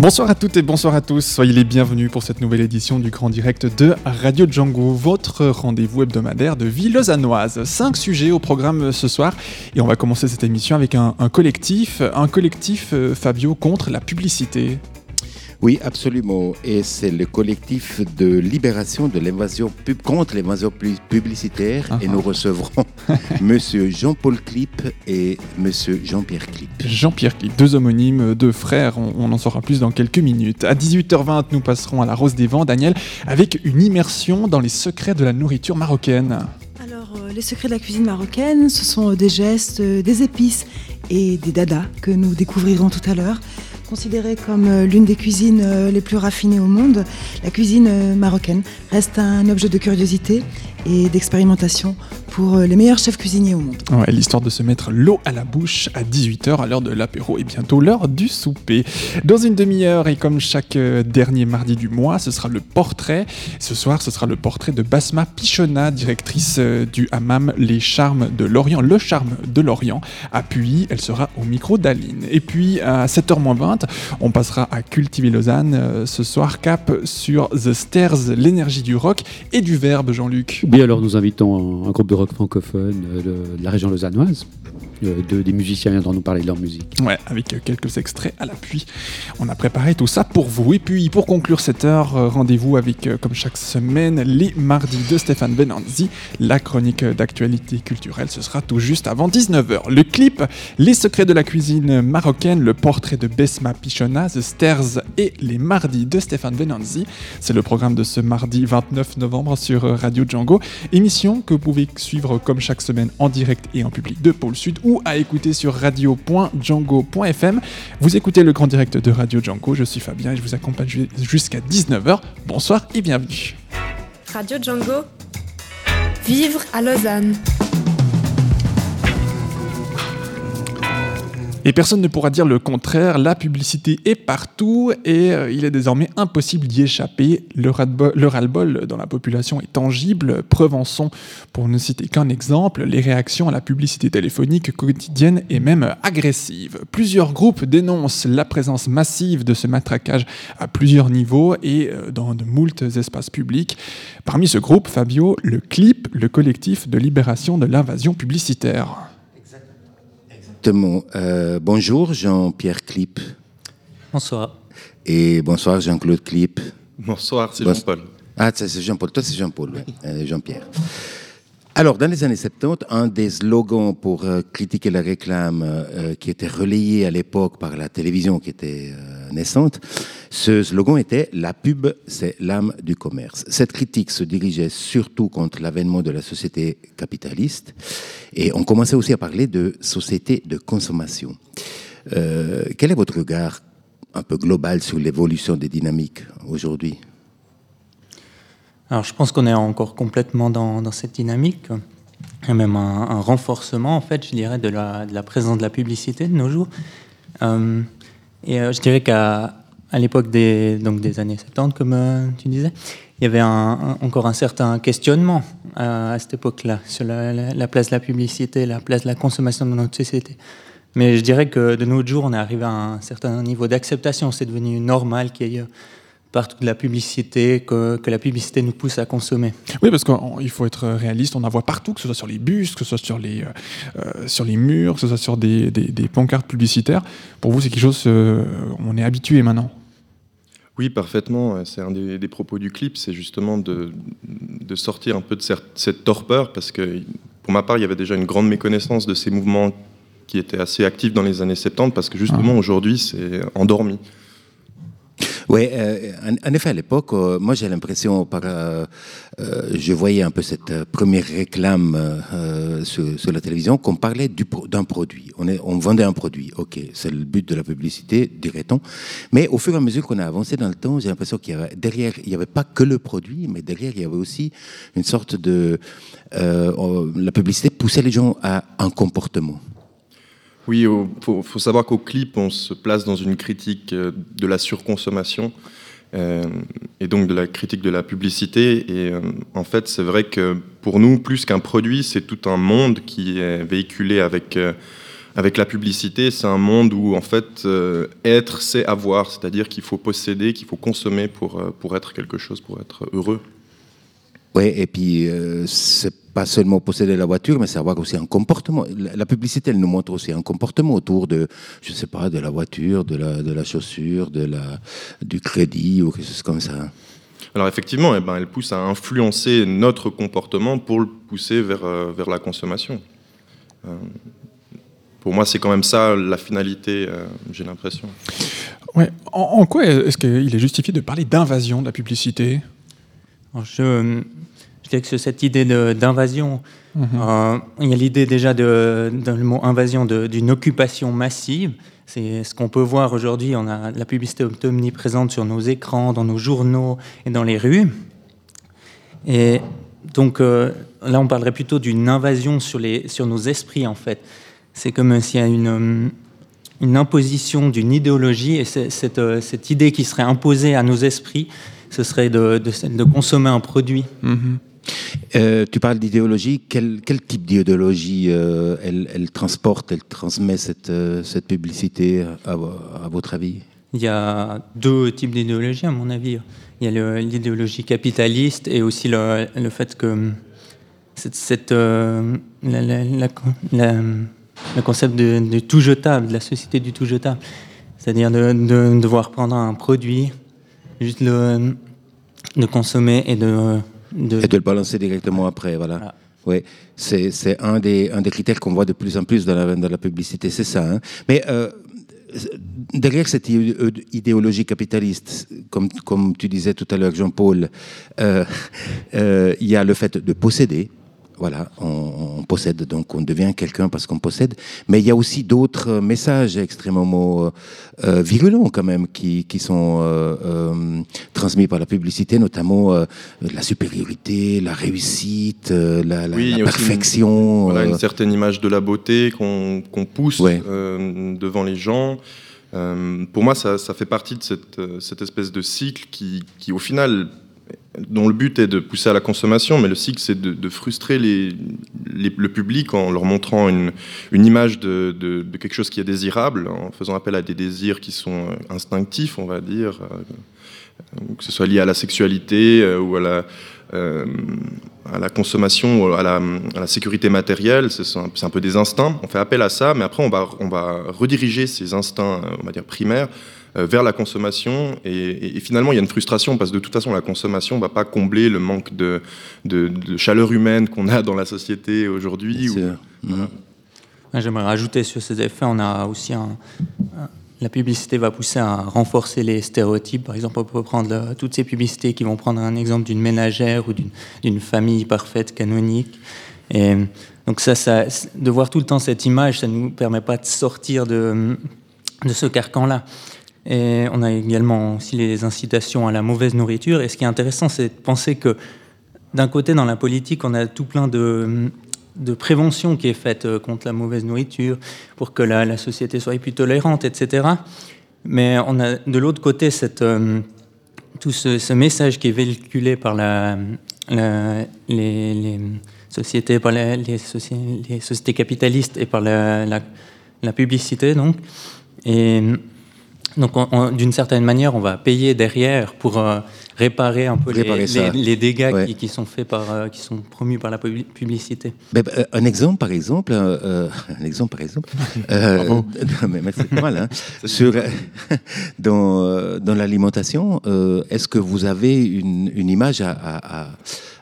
Bonsoir à toutes et bonsoir à tous, soyez les bienvenus pour cette nouvelle édition du Grand Direct de Radio Django, votre rendez-vous hebdomadaire de vie. Cinq sujets au programme ce soir et on va commencer cette émission avec un, un collectif, un collectif euh, Fabio contre la publicité. Oui, absolument. Et c'est le collectif de libération de l'invasion pub contre l'invasion pu- publicitaire. Ah Et ah. nous recevrons Monsieur Jean-Paul Clip et Monsieur Jean-Pierre Clip. Jean-Pierre Clip, deux homonymes, deux frères, on, on en saura plus dans quelques minutes. À 18h20, nous passerons à la Rose des Vents, Daniel, avec une immersion dans les secrets de la nourriture marocaine. Alors, euh, les secrets de la cuisine marocaine, ce sont des gestes, euh, des épices et des dadas que nous découvrirons tout à l'heure. Considérée comme euh, l'une des cuisines euh, les plus raffinées au monde, la cuisine euh, marocaine reste un objet de curiosité et d'expérimentation pour euh, les meilleurs chefs cuisiniers au monde. L'histoire de se mettre l'eau à la bouche à 18h à l'heure de l'apéro et bientôt l'heure du souper. Dans une demi-heure et comme chaque euh, dernier mardi du mois, ce sera le portrait. Ce soir, ce sera le portrait de Basma Pichona, directrice euh, du hammam Les Charmes de Lorient, le charme de Lorient. À elle sera au micro d'Aline. Et puis à 7h20, on passera à Cultiver Lausanne. Ce soir, cap sur The Stairs, l'énergie du rock et du verbe, Jean-Luc. Oui, alors nous invitons un, groupe de rock francophone euh, de la région lausannoise. De- des musiciens viendront nous parler de leur musique. Ouais, avec quelques extraits à l'appui. On a préparé tout ça pour vous. Et puis, pour conclure cette heure, euh, rendez-vous avec, euh, comme chaque semaine, les mardis de Stéphane Benanzi. La chronique d'actualité culturelle, ce sera tout juste avant 19h. Le clip, les secrets de la cuisine marocaine, le portrait de Besma Pichona, The Stairs et les mardis de Stéphane Benanzi. C'est le programme de ce mardi 29 novembre sur Radio Django. Émission que vous pouvez suivre comme chaque semaine en direct et en public de Pôle Sud ou à écouter sur radio.django.fm. Vous écoutez le grand direct de Radio Django, je suis Fabien et je vous accompagne ju- jusqu'à 19h. Bonsoir et bienvenue. Radio Django, vivre à Lausanne. Et personne ne pourra dire le contraire, la publicité est partout et euh, il est désormais impossible d'y échapper. Le ras-le-bol le ras-le-bol dans la population est tangible. Preuve en sont, pour ne citer qu'un exemple, les réactions à la publicité téléphonique quotidienne et même agressive. Plusieurs groupes dénoncent la présence massive de ce matraquage à plusieurs niveaux et euh, dans de moultes espaces publics. Parmi ce groupe, Fabio, le CLIP, le collectif de libération de l'invasion publicitaire. Exactement. Euh, bonjour Jean-Pierre Clip. Bonsoir. Et bonsoir Jean-Claude Clip. Bonsoir, c'est Bon- Jean-Paul. Ah, c'est Jean-Paul. Toi, c'est Jean-Paul, ouais. Euh, Jean-Pierre. Alors, dans les années 70, un des slogans pour euh, critiquer la réclame euh, qui était relayé à l'époque par la télévision qui était euh, naissante, ce slogan était La pub, c'est l'âme du commerce. Cette critique se dirigeait surtout contre l'avènement de la société capitaliste et on commençait aussi à parler de société de consommation. Euh, quel est votre regard un peu global sur l'évolution des dynamiques aujourd'hui? Alors je pense qu'on est encore complètement dans, cette dynamique. A même un, renforcement, en fait, je dirais, de la, présence de la publicité de nos jours. Euh, et euh, je dirais qu'à l'époque des, donc des années 70, comme euh, tu disais, il y avait encore un certain questionnement à cette époque-là sur la- la place de la publicité, la place de la consommation dans notre société. Mais je dirais que de nos jours, on est arrivé à un certain niveau d'acceptation. C'est devenu normal qu'il y ait partout de la publicité, que, que la publicité nous pousse à consommer. Oui, parce qu'il faut être réaliste, on en voit partout, que ce soit sur les bus, que ce soit sur les, euh, euh, sur les murs, que ce soit sur des, des- des pancartes publicitaires. Pour vous, c'est quelque chose, euh, on est habitué maintenant. Oui, parfaitement. C'est un des, des propos du clip, c'est justement de, de sortir un peu de cette, cette torpeur, parce que pour ma part, il y avait déjà une grande méconnaissance de ces mouvements qui étaient assez actifs dans les années 70, parce que justement aujourd'hui, c'est endormi. Oui, euh, en, effet, à l'époque, euh, moi j'ai l'impression, par, euh, je voyais un peu cette première réclame sur, la télévision qu'on parlait d'un produit. On, est, on vendait un produit, ok, c'est le but de la publicité, dirait-on. Mais au fur et à mesure qu'on a avancé dans le temps, j'ai l'impression qu'il y avait derrière, il n'y avait pas que le produit, mais derrière il y avait aussi une sorte de, la publicité poussait les gens à un comportement. Oui, il faut, savoir qu'au clip, on se place dans une critique euh, de la surconsommation euh, et donc de la critique de la publicité. Et euh, en fait, c'est vrai que pour nous, plus qu'un produit, c'est tout un monde qui est véhiculé avec, avec la publicité. C'est un monde où, en fait, être, c'est avoir. C'est-à-dire qu'il faut posséder, qu'il faut consommer pour, pour être quelque chose, pour être heureux. Oui, et puis c'est pas seulement posséder la voiture, mais c'est avoir aussi un comportement. La, publicité, elle nous montre aussi un comportement autour de, je sais pas, de la voiture, de la, de la chaussure, de la, du crédit ou quelque chose comme ça. Alors effectivement, eh ben, elle pousse à influencer notre comportement pour le pousser vers, euh, vers la consommation. Euh, pour moi, c'est quand même ça la finalité, euh, j'ai l'impression. Ouais. En, en quoi est-ce qu'il est justifié de parler d'invasion de la publicité? Alors, je, dirais que cette idée d'invasion, Mhm. euh, il y a l'idée déjà de, dans le mot invasion d'une occupation massive. C'est ce qu'on peut voir aujourd'hui. On a la publicité omniprésente sur nos écrans, dans nos journaux et dans les rues. Et donc euh, là, on parlerait plutôt d'une invasion sur, les, sur nos esprits, en fait. C'est comme s'il y a une, euh, une imposition d'une idéologie, et cette, cette idée qui serait imposée à nos esprits, ce serait de, de- de consommer un produit. Mhm. Euh, tu parles d'idéologie. Quel, quel type d'idéologie euh, elle, transporte, elle transmet cette, euh, cette publicité, à, vo- à votre avis? Il y a deux types d'idéologie, à mon avis. Il y a l'idéologie capitaliste et aussi le, le fait que cette, le concept de tout jetable, de la société du tout jetable, c'est-à-dire de, de devoir prendre un produit, juste le, de consommer et de, de- Et de le balancer directement après, voilà. Voilà. Oui, c'est c'est un des, un des critères qu'on voit de plus en plus dans la, dans la publicité, c'est ça. hein. Mais euh, derrière cette idé- idéologie capitaliste, comme, comme tu disais tout à l'heure, Jean-Paul, euh, euh, il y a le fait de posséder. Voilà, on, on possède, donc on devient quelqu'un parce qu'on possède. Mais il y a aussi d'autres messages extrêmement euh, euh, virulents quand même qui, qui sont euh, euh, transmis par la publicité, notamment la supériorité, la réussite, la, Oui, aussi une- perfection. Voilà, une certaine image de la beauté qu'on pousse Ouais. devant les gens. Pour moi, ça, ça fait partie de cette, cette espèce de cycle qui, qui, au final, dont le but est de pousser à la consommation, mais le cycle, c'est de, frustrer le public en leur montrant une, image de, quelque chose qui est désirable, en faisant appel à des désirs qui sont euh, instinctifs, on va dire, euh, que ce soit lié à la sexualité euh, ou à la, euh, consommation, à la, à la sécurité matérielle. C'est un, peu des instincts. On fait appel à ça, mais après, on va, on va rediriger ces instincts, euh, on va dire primaires, euh, vers la consommation. Et, et- et finalement, il y a une frustration parce que de toute façon, la consommation ne va pas combler le manque de, de- de chaleur humaine qu'on a dans la société aujourd'hui. J'aimerais rajouter sur ces effets, on a aussi un, un- la publicité va pousser à renforcer les stéréotypes. Par exemple, on peut prendre euh, toutes ces publicités qui vont prendre un exemple d'une ménagère ou d'une- d'une famille parfaite, canonique. Et donc ça, ça, de voir tout le temps cette image, ça ne nous permet pas de sortir de, de ce carcan-là. Et on a également aussi les incitations à la mauvaise nourriture. Et ce qui est intéressant, c'est de penser que d'un côté, dans la politique, on a tout plein de, de prévention qui est faite euh, contre la mauvaise nourriture, pour que la, société soit plus tolérante, etc. Mais on a de l'autre côté euh, tout ce, message qui est véhiculé par les, sociétés, par les, soci- les sociétés capitalistes et par la publicité, donc. Et donc, on- on- d'une certaine manière, on va payer derrière pour euh, réparer un peu les- Réparer les, ça. les dégâts Ouais. qui, qui sont faits par, euh, qui sont promus par la publi- publicité. Ben, ben, un exemple, par exemple, euh, euh, un exemple, par exemple, euh, non, mais merci, voilà, hein. sur, euh, dans, euh, dans l'alimentation, euh, est-ce que vous avez une, une image à, à- à-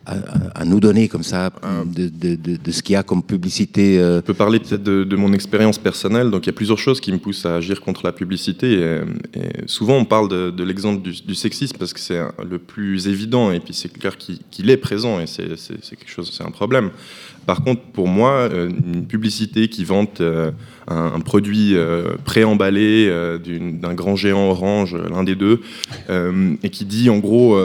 à, à nous donner comme ça de, de, de, de ce qu'il y a comme publicité euh, Je peux parler peut-être de, mon expérience personnelle. Donc, il y a plusieurs choses qui me poussent à agir contre la publicité. Et, et souvent, on parle de, l'exemple du, du, sexisme parce que c'est le plus évident. Et puis, c'est clair qu'il qu est présent et c'est quelque chose, c'est un problème. Par contre, pour moi, euh, une publicité qui vante euh, un, un, produit euh, préemballé d'un grand géant orange, l'un des deux, et qui dit en gros,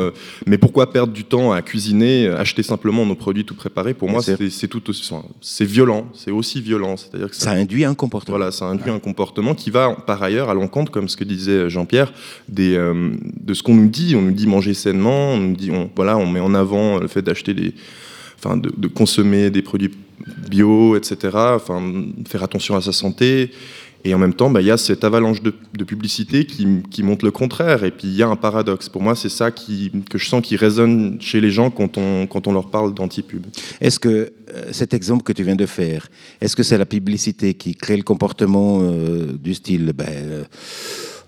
mais pourquoi perdre du temps à cuisiner, acheter simplement nos produits tout préparés? Pour moi, c'est tout aussi, c'est violent, c'est aussi violent. C'est-à-dire que ça, ça, induit un comportement. Voilà, ça induit un comportement qui va par ailleurs à l'encontre, comme ce que disait Jean-Pierre, des, de ce qu'on nous dit. On nous dit manger sainement, on nous dit, on, voilà, on met en avant le fait d'acheter des enfin, de, de, consommer des produits bio, etc., enfin, faire attention à sa santé. Et en même temps, bah, il y a cette avalanche de, publicité qui, qui, montre le contraire. Et puis il y a un paradoxe. Pour moi, c'est ça que je sens qui résonne chez les gens quand on, quand on leur parle d'anti-pub. Est-ce que euh, cet exemple que tu viens de faire, est-ce que c'est la publicité qui crée le comportement euh, du style ben, euh,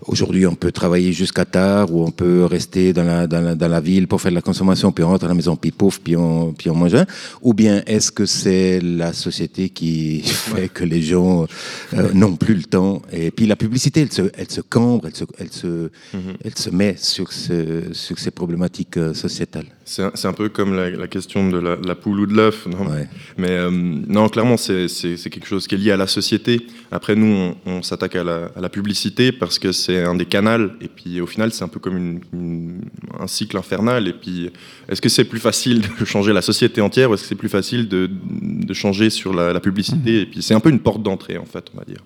Aujourd'hui, on peut travailler jusqu'à tard ou on peut rester dans la, dans, la, dans la, ville pour faire de la consommation, puis on rentre à la maison, puis pouf, puis on, puis on mange un. Ou bien est-ce que c'est la société qui fait que les gens euh, n'ont plus le temps? Et puis la publicité, elle se, elle se cambre, elle se, elle se, mm -hmm. elle se met sur, ce, sur ces problématiques euh, sociétales. C'est un, peu comme la, la, question de la, la poule ou de l'œuf. Ouais. Mais euh, non, clairement, c'est quelque chose qui est lié à la société. Après, nous, on, on s'attaque à, à la, publicité parce que c'est un des canaux. Et puis, au final, c'est un peu comme une, une, un cycle infernal. Et puis, est-ce que c'est plus facile de changer la société entière ou est-ce que c'est plus facile de, de, changer sur la, la publicité? Mmh. Et puis, c'est un peu une porte d'entrée, en fait, on va dire.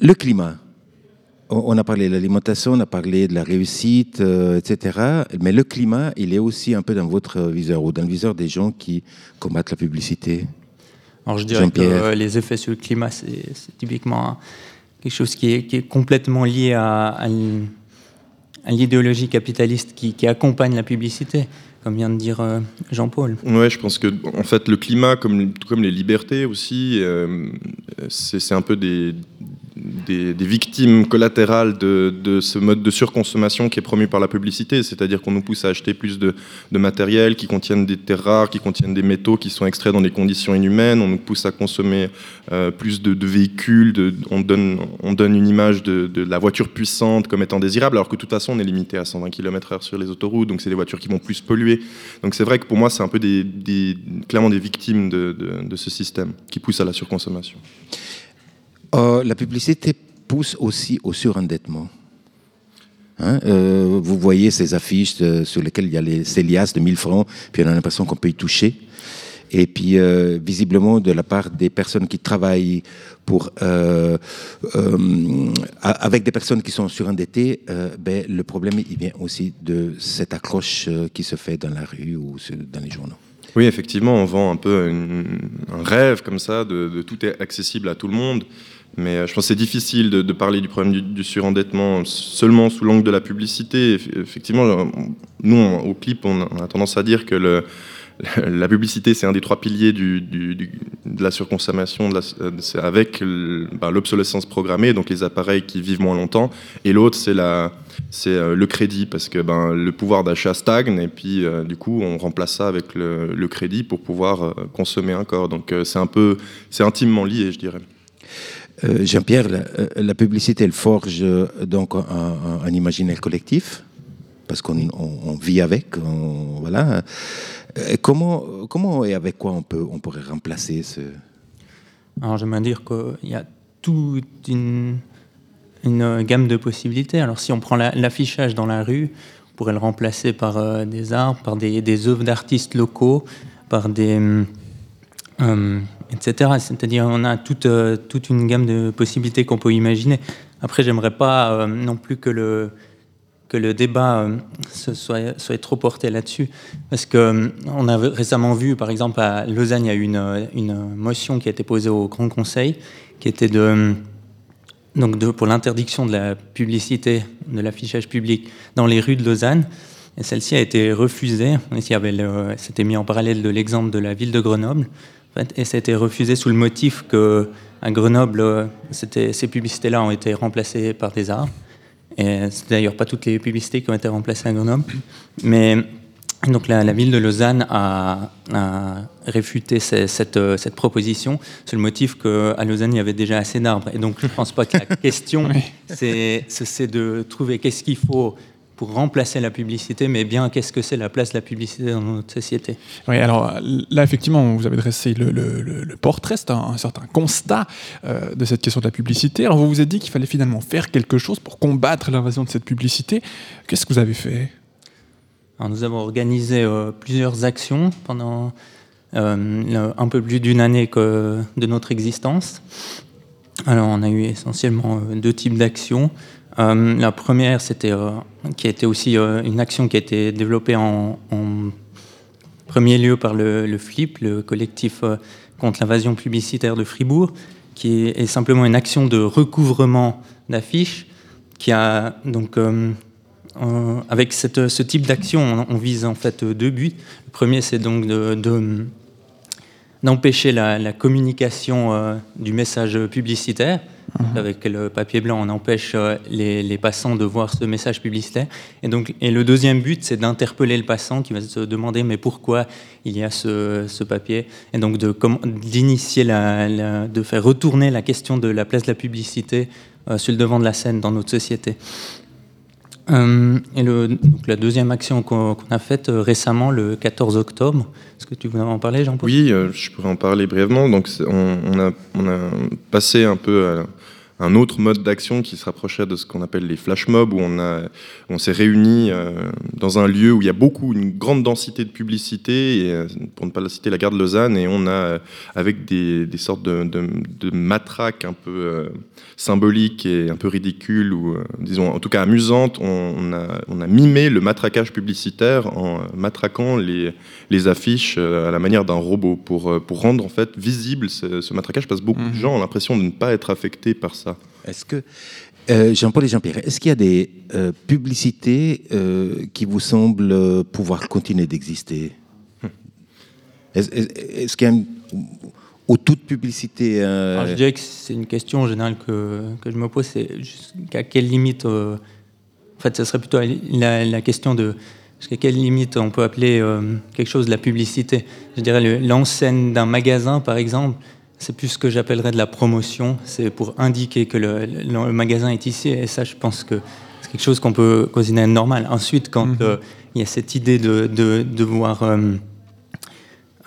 Le climat on a parlé de l'alimentation, on a parlé de la réussite, euh, etc. Mais le climat, il est aussi un peu dans votre viseur ou dans le viseur des gens qui combattent la publicité. Alors je dirais que euh, les effets sur le climat, c'est typiquement quelque chose qui est, qui est complètement lié à, à, à l'idéologie capitaliste qui, qui, accompagne la publicité, comme vient de dire euh, Jean-Paul. Ouais, je pense que en fait le climat, comme, comme les libertés aussi, euh, c'est un peu des des, victimes collatérales de, ce mode de surconsommation qui est promu par la publicité, c'est-à-dire qu'on nous pousse à acheter plus de, matériel qui contiennent des terres rares, qui contiennent des métaux qui sont extraits dans des conditions inhumaines, on nous pousse à consommer euh, plus de, véhicules, on, donne, on donne une image de, la voiture puissante comme étant désirable, alors que de toute façon on est limité à 120 km/h sur les autoroutes, donc c'est des voitures qui vont plus polluer. Donc c'est vrai que pour moi c'est un peu clairement des victimes de, ce système qui pousse à la surconsommation. Euh, la publicité pousse aussi au surendettement. Hein euh, vous voyez ces affiches euh, sur lesquelles il y a les, ces de 1000 francs, puis on a l'impression qu'on peut y toucher. Et puis, visiblement, de la part des personnes qui travaillent avec des personnes qui sont surendettées, ben, le problème, il vient aussi de cette accroche qui se fait dans la rue ou dans les journaux. Oui, effectivement, on vend un peu un rêve comme ça, de, de, tout est accessible à tout le monde. Mais euh, je pense que c'est difficile de, parler du problème du, surendettement seulement sous l'angle de la publicité. Effectivement, nous, on, au clip, on a tendance à dire que la publicité, c'est un des trois piliers de la surconsommation, de la, avec ben, l'obsolescence programmée, donc les appareils qui vivent moins longtemps. Et l'autre, c'est euh, le crédit, parce que ben, le pouvoir d'achat stagne, et puis euh, du coup, on remplace ça avec le, le crédit pour pouvoir euh, consommer encore. Donc euh, c'est un peu, c'est intimement lié, je dirais. Euh, Jean-Pierre, la, euh, la, publicité, elle forge donc un, imaginaire collectif, parce qu'on on, on vit avec, voilà. Euh, comment, et avec quoi on, peut, on pourrait remplacer ce... Alors j'aimerais dire qu'il y a toute une, gamme de possibilités. Alors si on prend l'affichage la, dans la rue, on pourrait le remplacer par euh, des arbres, par des, œuvres d'artistes locaux, par des... Euh, etc. C'est-à-dire on a toute, euh, toute une gamme de possibilités qu'on peut imaginer. Après, j'aimerais pas euh, non plus que le, que débat euh, soit, trop porté là-dessus. Parce qu'on on a récemment vu, par exemple, à Lausanne, il y a eu une, motion qui a été posée au Grand Conseil, qui était donc de, pour l'interdiction de la publicité, de l'affichage public dans les rues de Lausanne. Et celle-ci a été refusée. C'était mis en parallèle de l'exemple de la ville de Grenoble. Et ça a été refusé sous le motif que à Grenoble, ces publicités-là ont été remplacées par des arts. Et c'est d'ailleurs pas toutes les publicités qui ont été remplacées à Grenoble. Mais donc la, la ville de Lausanne a, a réfuté cette, euh, cette proposition sur le motif qu'à Lausanne, il y avait déjà assez d'arbres. Et donc je ne pense pas que la question, Oui. c'est de trouver qu'est-ce qu'il faut pour remplacer la publicité, mais bien qu'est-ce que c'est la place de la publicité dans notre société. Oui, alors là, effectivement, vous avez dressé le, le- le- le portrait, c'est un, un certain constat euh, de cette question de la publicité. Alors, vous vous êtes dit qu'il fallait finalement faire quelque chose pour combattre l'invasion de cette publicité. Qu'est-ce que vous avez fait? Alors, nous avons organisé euh, plusieurs actions pendant euh, un peu plus d'une année que de notre existence. Alors, on a eu essentiellement euh, deux types d'actions. Euh, la première, c'était euh, qui a été aussi euh, une action qui a été développée en, premier lieu par le, FLIP, le collectif contre l'invasion publicitaire de Fribourg, qui est, simplement une action de recouvrement d'affiches qui a donc avec cette- ce type d'action, on, vise en fait deux buts. Le premier, c'est donc de- d'empêcher la, la communication euh, du message publicitaire. Donc, Avec le papier blanc, on empêche euh, les, les passants de voir ce message publicitaire. Et, donc, et le deuxième but, c'est d'interpeller le passant qui va se demander mais pourquoi il y a ce, ce papier? Et donc d'initier, la, la- de faire retourner la question de la place de la publicité euh, sur le devant de la scène dans notre société. Euh, et donc la deuxième action qu'on a faite euh, récemment, le 14 octobre, est-ce que tu voulais en parler, Jean-Paul? Oui, euh, je pourrais en parler brièvement. Donc, on a, on a passé un peu à un autre mode d'action qui se rapprochait de ce qu'on appelle les flash mobs, où on, a, on s'est réunis euh, dans un lieu où il y a beaucoup, une grande densité de publicité, et, euh, pour ne pas la citer, la gare de Lausanne, et on a, euh, avec des, des sortes de, de, de matraques un peu symboliques et un peu ridicules, ou disons en tout cas amusantes, on, on a, on a mimé le matraquage publicitaire en matraquant les, les affiches à la manière d'un robot pour, pour rendre en fait visible ce, ce matraquage parce que beaucoup de gens ont l'impression de ne pas être affectés par ça. Est-ce que, euh, Jean-Paul et Jean-Pierre, est-ce qu'il y a des euh, publicités euh, qui vous semblent pouvoir continuer d'exister? Est-ce est, est-ce qu'il y a une, ou toute publicité euh, Alors, je dirais que c'est une question en général que, que je me pose, c'est jusqu'à quelle limite, euh, en fait, ce serait plutôt la, la question de jusqu'à quelle limite on peut appeler euh, quelque chose de la publicité. Je dirais le- l'enseigne d'un magasin, par exemple, c'est plus ce que j'appellerais de la promotion, c'est pour indiquer que le, le- le magasin est ici, et ça, je pense que c'est quelque chose qu'on peut considérer normal. Ensuite, quand euh, il y a cette idée de, de, de voir... euh,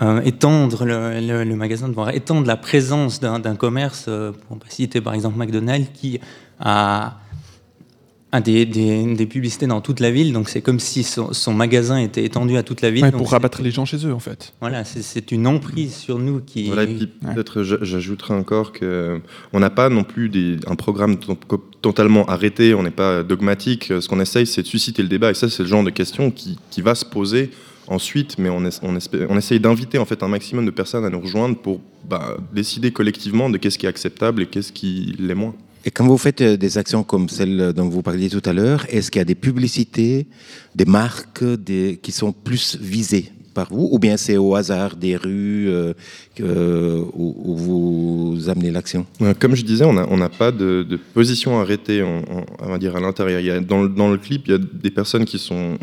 euh, étendre le, magasin, de voir étendre la présence d'un commerce, pour citer par exemple McDonald's, qui a, des, des- des publicités dans toute la ville. Donc c'est comme si son, son magasin était étendu à toute la ville. Ouais, Pour rabattre les gens chez eux, en fait. Voilà, c'est- une emprise sur nous qui. Voilà, et puis peut-être j'a- j'ajouterai encore que on n'a pas non plus des- un programme totalement arrêté, on n'est pas dogmatique. Ce qu'on essaye, c'est de susciter le débat, et ça, c'est le genre de question qui, qui va se poser ensuite, mais on, es- on, espère- on essaye d'inviter en fait un maximum de personnes à nous rejoindre pour bah, décider collectivement de qu'est-ce qui est acceptable et qu'est-ce qui l'est moins. Et quand vous faites euh, des actions comme celle dont vous parliez tout à l'heure, est-ce qu'il y a des publicités, des marques qui sont plus visées par vous Ou bien c'est au hasard des rues euh, que- où, vous amenez l'action? Euh, Comme je disais, on n'a pas de, position arrêtée on dire, à l'intérieur. Dans, le- clip, il y a des personnes qui sont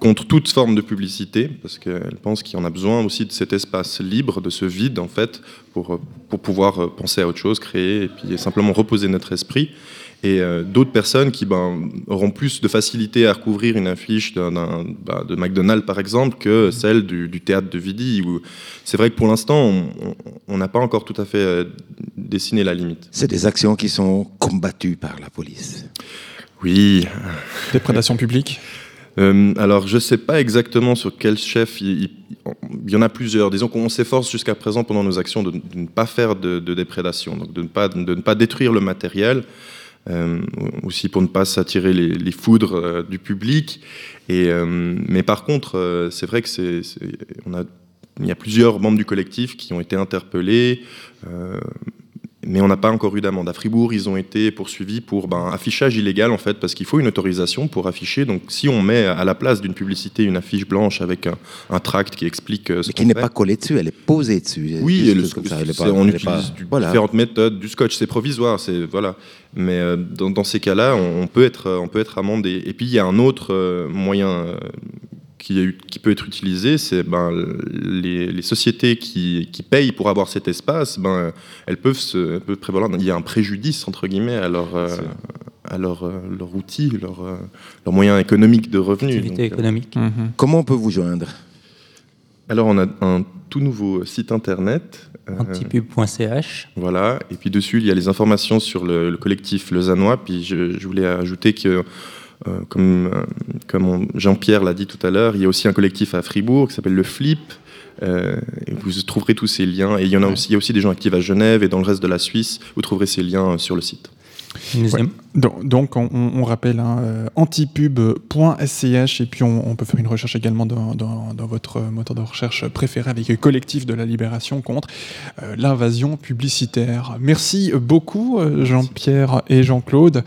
contre toute forme de publicité, parce qu'elles pensent qu'il y en a besoin aussi de cet espace libre, de ce vide, en fait, pour, euh, pour pouvoir euh, penser à autre chose, créer, et puis simplement reposer notre esprit. Et euh, d'autres personnes qui ben, auront plus de facilité à recouvrir une affiche d'un- d'un- bah, de McDonald's, par exemple, que celle du, du théâtre de Vidi. Où c'est vrai que pour l'instant, on- n'a pas encore tout à fait euh, dessiné la limite. C'est des actions qui sont combattues par la police. Oui. Déprédation publique Euh, alors, je ne sais pas exactement sur quel chef. Il, il- il y en a plusieurs. Disons qu'on s'efforce jusqu'à présent pendant nos actions de, de ne pas faire de, de déprédation, donc de ne pas, de ne pas détruire le matériel, euh, aussi pour ne pas s'attirer les, les foudres euh, du public. Et, euh, mais par contre, euh, c'est vrai que c'est- on a, il y a plusieurs membres du collectif qui ont été interpellés. euh, mais on n'a pas encore eu d'amende. À Fribourg, ils ont été poursuivis pour ben, affichage illégal, en fait, parce qu'il faut une autorisation pour afficher. Donc, si on met à la place d'une publicité une affiche blanche avec un, un tract qui explique euh, ce Mais qui n'est pas collée dessus, elle est posée dessus. oui, comme ça, elle est c'est- pas- on elle utilise pas- du- voilà. différentes méthodes, du scotch, c'est provisoire, c'est voilà. Mais euh, dans, dans ces cas-là, on, on peut être, on peut être amendé. Et puis il y a un autre euh, moyen euh, qui, peut être utilisé, c'est ben, les, les sociétés qui, qui payent pour avoir cet espace, ben, elles peuvent se elles peuvent prévaloir. Il y a un préjudice, entre guillemets, à leur, euh, à leur, euh, leur outil, leur, euh, leur moyen économique de revenus. Euh, économique. Mhm. Comment on peut vous joindre? Alors, on a un tout nouveau site internet. euh, Antipub.ch. Voilà, et puis dessus, il y a les informations sur le, le collectif lausannois. Puis je, je voulais ajouter que, euh, comme, euh, comme Jean-Pierre l'a dit tout à l'heure, il y a aussi un collectif à Fribourg qui s'appelle le Flip. Euh, vous trouverez tous ces liens. Et il y, en a aussi, il y a aussi des gens actifs à Genève et dans le reste de la Suisse. Vous trouverez ces liens euh, sur le site. Ouais. Donc, donc, on, rappelle hein, euh, antipub.sch et puis on, on peut faire une recherche également dans, dans- dans votre moteur de recherche préféré avec le collectif de la libération contre euh, l'invasion publicitaire. Merci beaucoup euh, Jean-Pierre et Jean-Claude,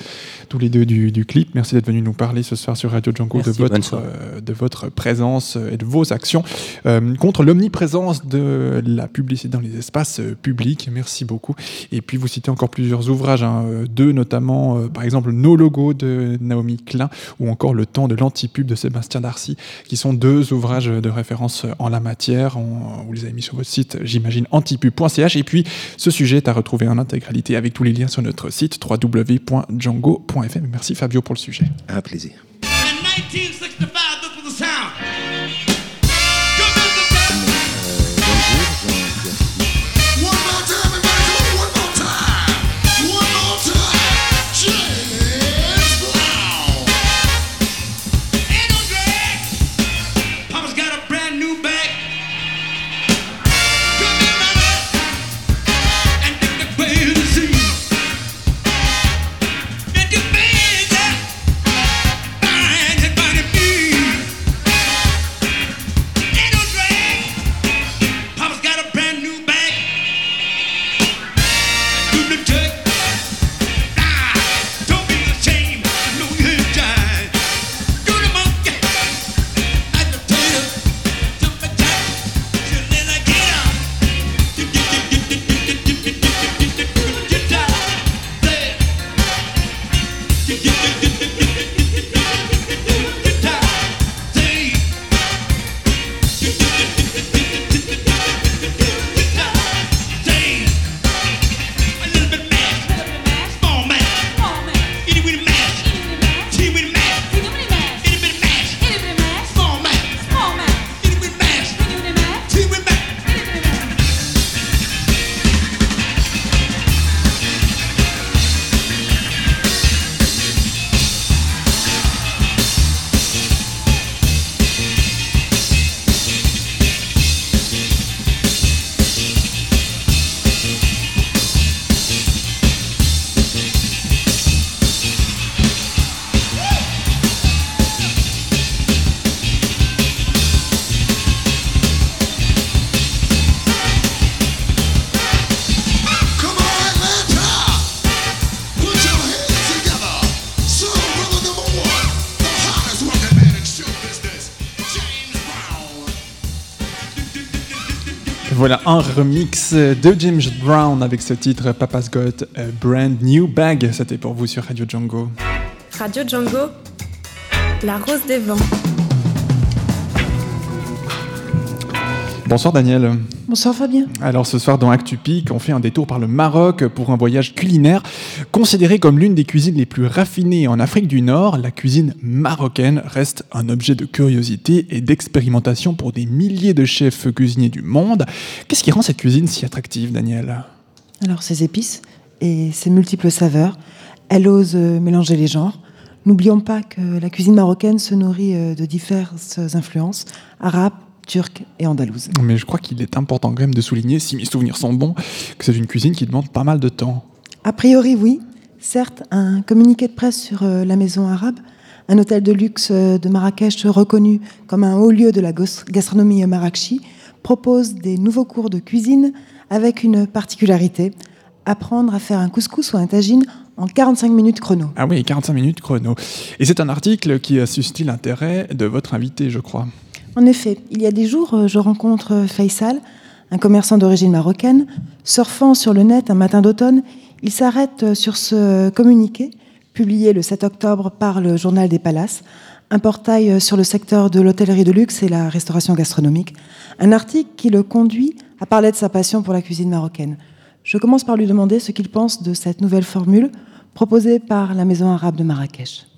tous les deux du, du clip. Merci d'être venus nous parler ce soir sur Radio Django de Merci, votre, euh, de votre présence et de vos actions euh, contre l'omniprésence de la publicité dans les espaces publics. Merci beaucoup. Et puis vous citez encore plusieurs ouvrages, hein, deux notamment, euh, par exemple Nos logos de Naomi Klein ou encore Le temps de l'antipub de Sébastien Darcy, qui sont deux ouvrages de référence en la matière. On, vous les avez mis sur votre site, j'imagine, antipub.ch. Et puis ce sujet est à retrouver en intégralité avec tous les liens sur notre site www.django.fm. Merci Fabio pour le sujet. Un plaisir. Voilà un remix de James Brown avec ce titre Papa's Got a Brand New Bag. C'était pour vous sur Radio Django. Radio Django, la rose des vents. Bonsoir Daniel. Bonsoir Fabien. Alors ce soir dans ActuPic, on fait un détour par le Maroc pour un voyage culinaire. Considéré comme l'une des cuisines les plus raffinées en Afrique du Nord, la cuisine marocaine reste un objet de curiosité et d'expérimentation pour des milliers de chefs cuisiniers du monde. Qu'est-ce qui rend cette cuisine si attractive, Daniel? Alors, ces épices et ces multiples saveurs, elle ose euh, mélanger les genres. N'oublions pas que la cuisine marocaine se nourrit euh, de diverses influences arabes, turques et andalouses. Mais je crois qu'il est important quand même de souligner, si mes souvenirs sont bons, que c'est une cuisine qui demande pas mal de temps. A priori, oui. Certes, un communiqué de presse sur euh, la maison arabe, un hôtel de luxe euh, de Marrakech reconnu comme un haut lieu de la gastronomie marrakchi, propose des nouveaux cours de cuisine avec une particularité apprendre à faire un couscous ou un tagine en 45 minutes chrono. Ah oui, 45 minutes chrono. Et c'est un article qui a suscité l'intérêt de votre invité, je crois. En effet, il y a des jours, euh, je rencontre euh, Faisal, un commerçant d'origine marocaine. Surfant sur le net un matin d'automne, il s'arrête euh, sur ce communiqué, publié le 7 octobre par le Journal des Palaces, un portail sur le secteur de l'hôtellerie de luxe et la restauration gastronomique. Un article qui le conduit à parler de sa passion pour la cuisine marocaine. Je commence par lui demander ce qu'il pense de cette nouvelle formule proposée par la Maison arabe de Marrakech.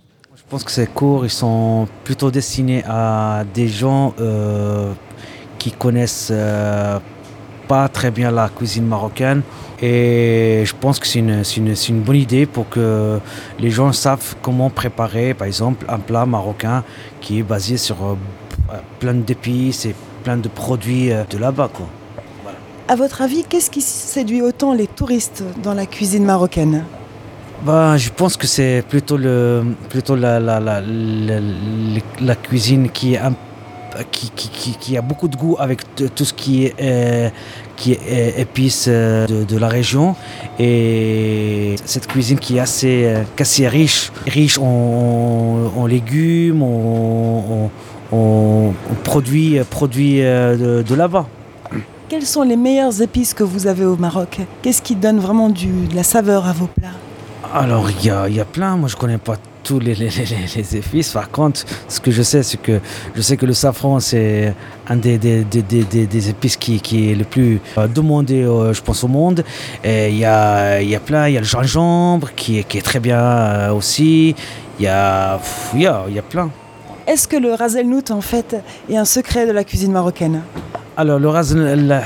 Je pense que ces cours ils sont plutôt destinés à des gens euh, qui connaissent euh, pas très bien la cuisine marocaine. Et je pense que c'est une, une- une bonne idée pour que les gens savent comment préparer, par exemple, un plat marocain qui est basé sur euh, plein d'épices et plein de produits euh, de là-bas. quoi. À votre avis, qu'est-ce qui séduit autant les touristes dans la cuisine marocaine? Ben, je pense que c'est plutôt, le, plutôt la, la, la, la, cuisine qui, est qui, qui, qui, a beaucoup de goût avec tout ce qui est, euh, qui est euh, épices euh, de, la région. Et cette cuisine qui est assez, assez riche, riche en, en légumes, en, en- produits, produits de, de là-bas. Quelles sont les meilleures épices que vous avez au Maroc? Qu'est-ce qui donne vraiment du, de la saveur à vos plats? Alors, il y a, y a plein. Moi, je connais pas tous les, les, les- les épices. Par contre, ce que je sais, c'est que je sais que le safran, c'est un des, des, des, des- épices qui, qui est le plus euh, demandé, euh, je pense, au monde. Et il y a, y a plein. Il y a le gingembre qui est, qui est très bien euh, aussi. Il y a, il y a, y a plein. Est-ce que le ras el nout, en fait, est un secret de la cuisine marocaine? Alors, le ras, le, le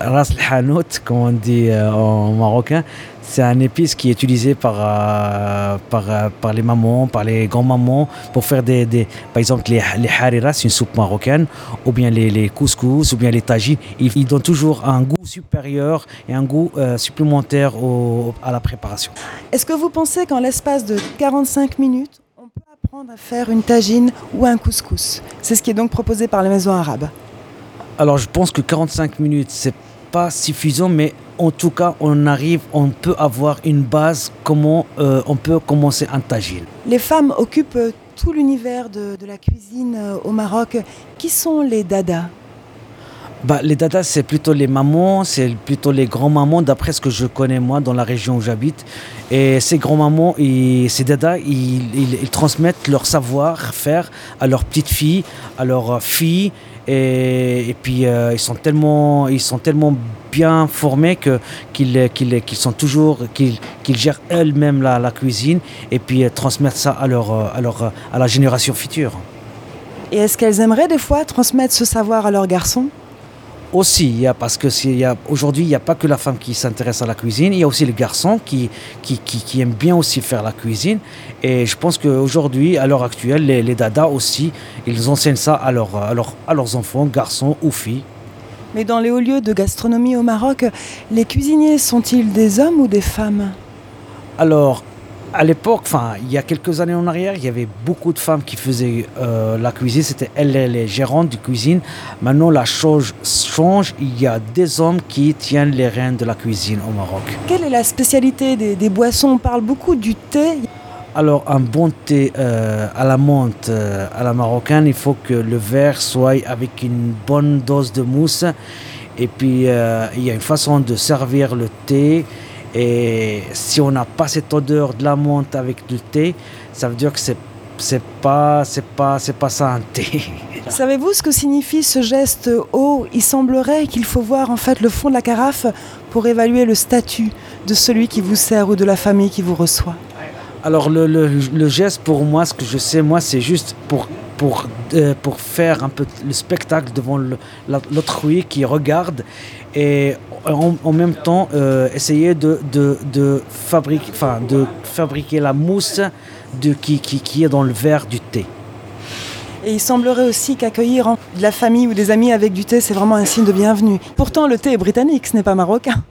ras el hanout, comme on dit euh, en marocain, c'est un épice qui est utilisé par, euh, par, euh, par les mamans, par les grands-mamans, pour faire des, des- Par exemple, les, les harira, c'est une soupe marocaine, ou bien les, les couscous, ou bien les tagines. Ils, ils donnent toujours un goût supérieur et un goût euh, supplémentaire au- à la préparation. Est-ce que vous pensez qu'en l'espace de 45 minutes, on peut apprendre à faire une tagine ou un couscous? C'est ce qui est donc proposé par les maisons arabes. Alors je pense que 45 minutes, c'est pas suffisant, mais en tout cas, on arrive, on peut avoir une base, comment euh, on peut commencer un tagine. Les femmes occupent tout l'univers de, de la cuisine euh, au Maroc. Qui sont les dadas? Bah, les dadas, c'est plutôt les mamans, c'est plutôt les grands-mamans, d'après ce que je connais moi dans la région où j'habite. Et ces grands-mamans et ces dadas, ils, ils- ils transmettent leur savoir-faire à leurs petites filles, à leurs filles. Et, et puis euh, ils sont tellement, ils sont tellement bien formés que qu'ils qu'ils- qu'ils sont toujours, qu'ils qu'ils gèrent elles-mêmes la, la cuisine et puis euh, transmettent ça à leur, euh, à leur, euh, à la génération future. Et est-ce qu'elles aimeraient des fois transmettre ce savoir à leurs garçons? Aussi, il y a, parce que aujourd'hui, il n'y a pas que la femme qui s'intéresse à la cuisine, il y a aussi les garçons qui, qui, qui, qui aiment bien aussi faire la cuisine. Et je pense qu'aujourd'hui, à l'heure actuelle, les, les dadas aussi, ils enseignent ça à, leur, à, leur- à leurs enfants, garçons ou filles. Mais dans les hauts lieux de gastronomie au Maroc, les cuisiniers sont-ils des hommes ou des femmes? Alors, à l'époque, enfin, il y a quelques années en arrière, il y avait beaucoup de femmes qui faisaient euh, la cuisine. C'était elles les, gérantes de cuisine. Maintenant, la chose change. Il y a des hommes qui tiennent les rênes de la cuisine au Maroc. Quelle est la spécialité des, des boissons? On parle beaucoup du thé. Alors, un bon thé euh, à la menthe, euh, à la marocaine, il faut que le verre soit avec une bonne dose de mousse. Et puis, euh, il y a une façon de servir le thé. Et si on n'a pas cette odeur de la menthe avec le thé, ça veut dire que c'est c'est pas c'est pas c'est pas ça un thé. Savez-vous ce que signifie ce geste haut? Il semblerait qu'il faut voir en fait le fond de la carafe pour évaluer le statut de celui qui vous sert ou de la famille qui vous reçoit. Alors le, le- le geste pour moi, ce que je sais moi, c'est juste pour pour euh, pour faire un peu le spectacle devant l'autrui qui regarde et en, même temps euh, essayer de de, de de fabriquer la mousse de qui, qui qui est dans le verre du thé. Et il semblerait aussi qu'accueillir de la famille ou des amis avec du thé, c'est vraiment un signe de bienvenue. Pourtant, le thé est britannique, ce n'est pas marocain.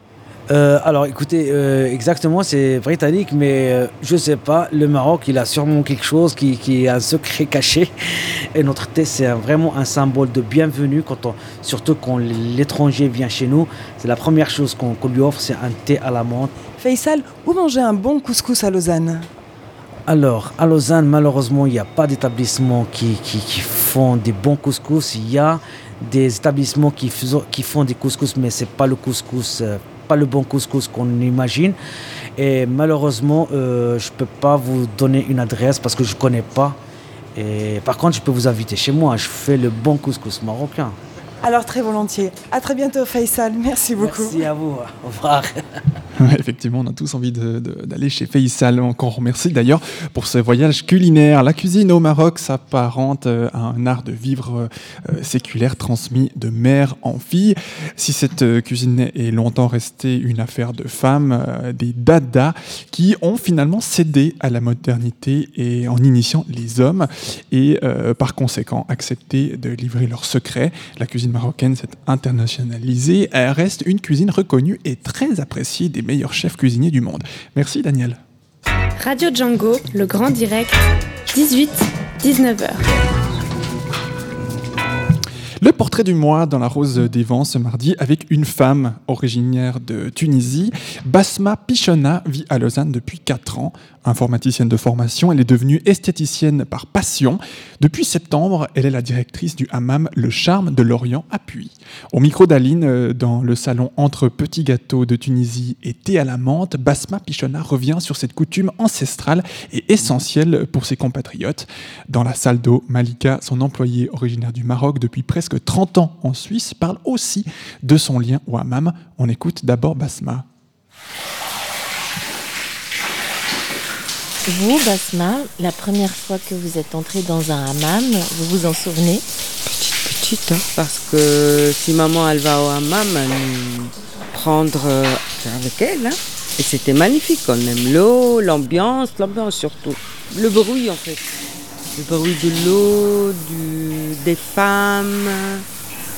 Euh, alors écoutez, euh, exactement, c'est britannique, mais euh, je sais pas, le Maroc, il a sûrement quelque chose qui, qui est un secret caché. Et notre thé, c'est vraiment un symbole de bienvenue, quand on, surtout quand l'étranger vient chez nous. C'est la première chose qu'on lui offre, c'est un thé à la menthe. Faisal, où manger un bon couscous à Lausanne? Alors, à Lausanne, malheureusement, il n'y a pas d'établissement qui, qui, qui font des bons couscous. Il y a des établissements qui, qui font des couscous, mais c'est pas le couscous, pas le bon couscous qu'on imagine. Et malheureusement, euh, je peux pas vous donner une adresse parce que je connais pas. Et par contre, je peux vous inviter chez moi. Je fais le bon couscous marocain. Alors très volontiers. À très bientôt Faisal. Merci beaucoup. Merci à vous. Au revoir. Effectivement, on a tous envie d'aller chez Faisal. Encore remercie d'ailleurs pour ce voyage culinaire. La cuisine au Maroc s'apparente euh, à un art de vivre euh, séculaire transmis de mère en fille. Si cette euh, cuisine est longtemps restée une affaire de femmes, euh, des dadas qui ont finalement cédé à la modernité et en initiant les hommes et euh, par conséquent accepté de livrer leurs secrets. La cuisine marocaine s'est internationalisée. Elle reste une cuisine reconnue et très appréciée des meilleurs chefs cuisiniers du monde. Merci Daniel. Radio Django, le grand direct, 18-19h. Le portrait du mois dans la Rose des Vents ce mardi avec une femme originaire de Tunisie. Basma Pichona vit à Lausanne depuis 4 ans. Informaticienne de formation, elle est devenue esthéticienne par passion. Depuis septembre, elle est la directrice du hammam Le Charme de Lorient Puy. Au micro d'Aline, euh, dans le salon Entre Petits Gâteaux de Tunisie et Thé à la menthe, Basma Pichona revient sur cette coutume ancestrale et essentielle pour ses compatriotes. Dans la salle d'eau, Malika, son employée originaire du Maroc depuis presque 30 ans en Suisse, parle aussi de son lien au hammam. On écoute d'abord Basma. Vous, Basma, la première fois que vous êtes entrée dans un hammam, vous vous en souvenez petite, hein, parce que si maman elle va au hammam, elle prendre euh, avec elle. hein. Et c'était magnifique, on aime l'eau, l'ambiance, l'ambiance surtout. Le bruit en fait. Le bruit de l'eau, du- des femmes.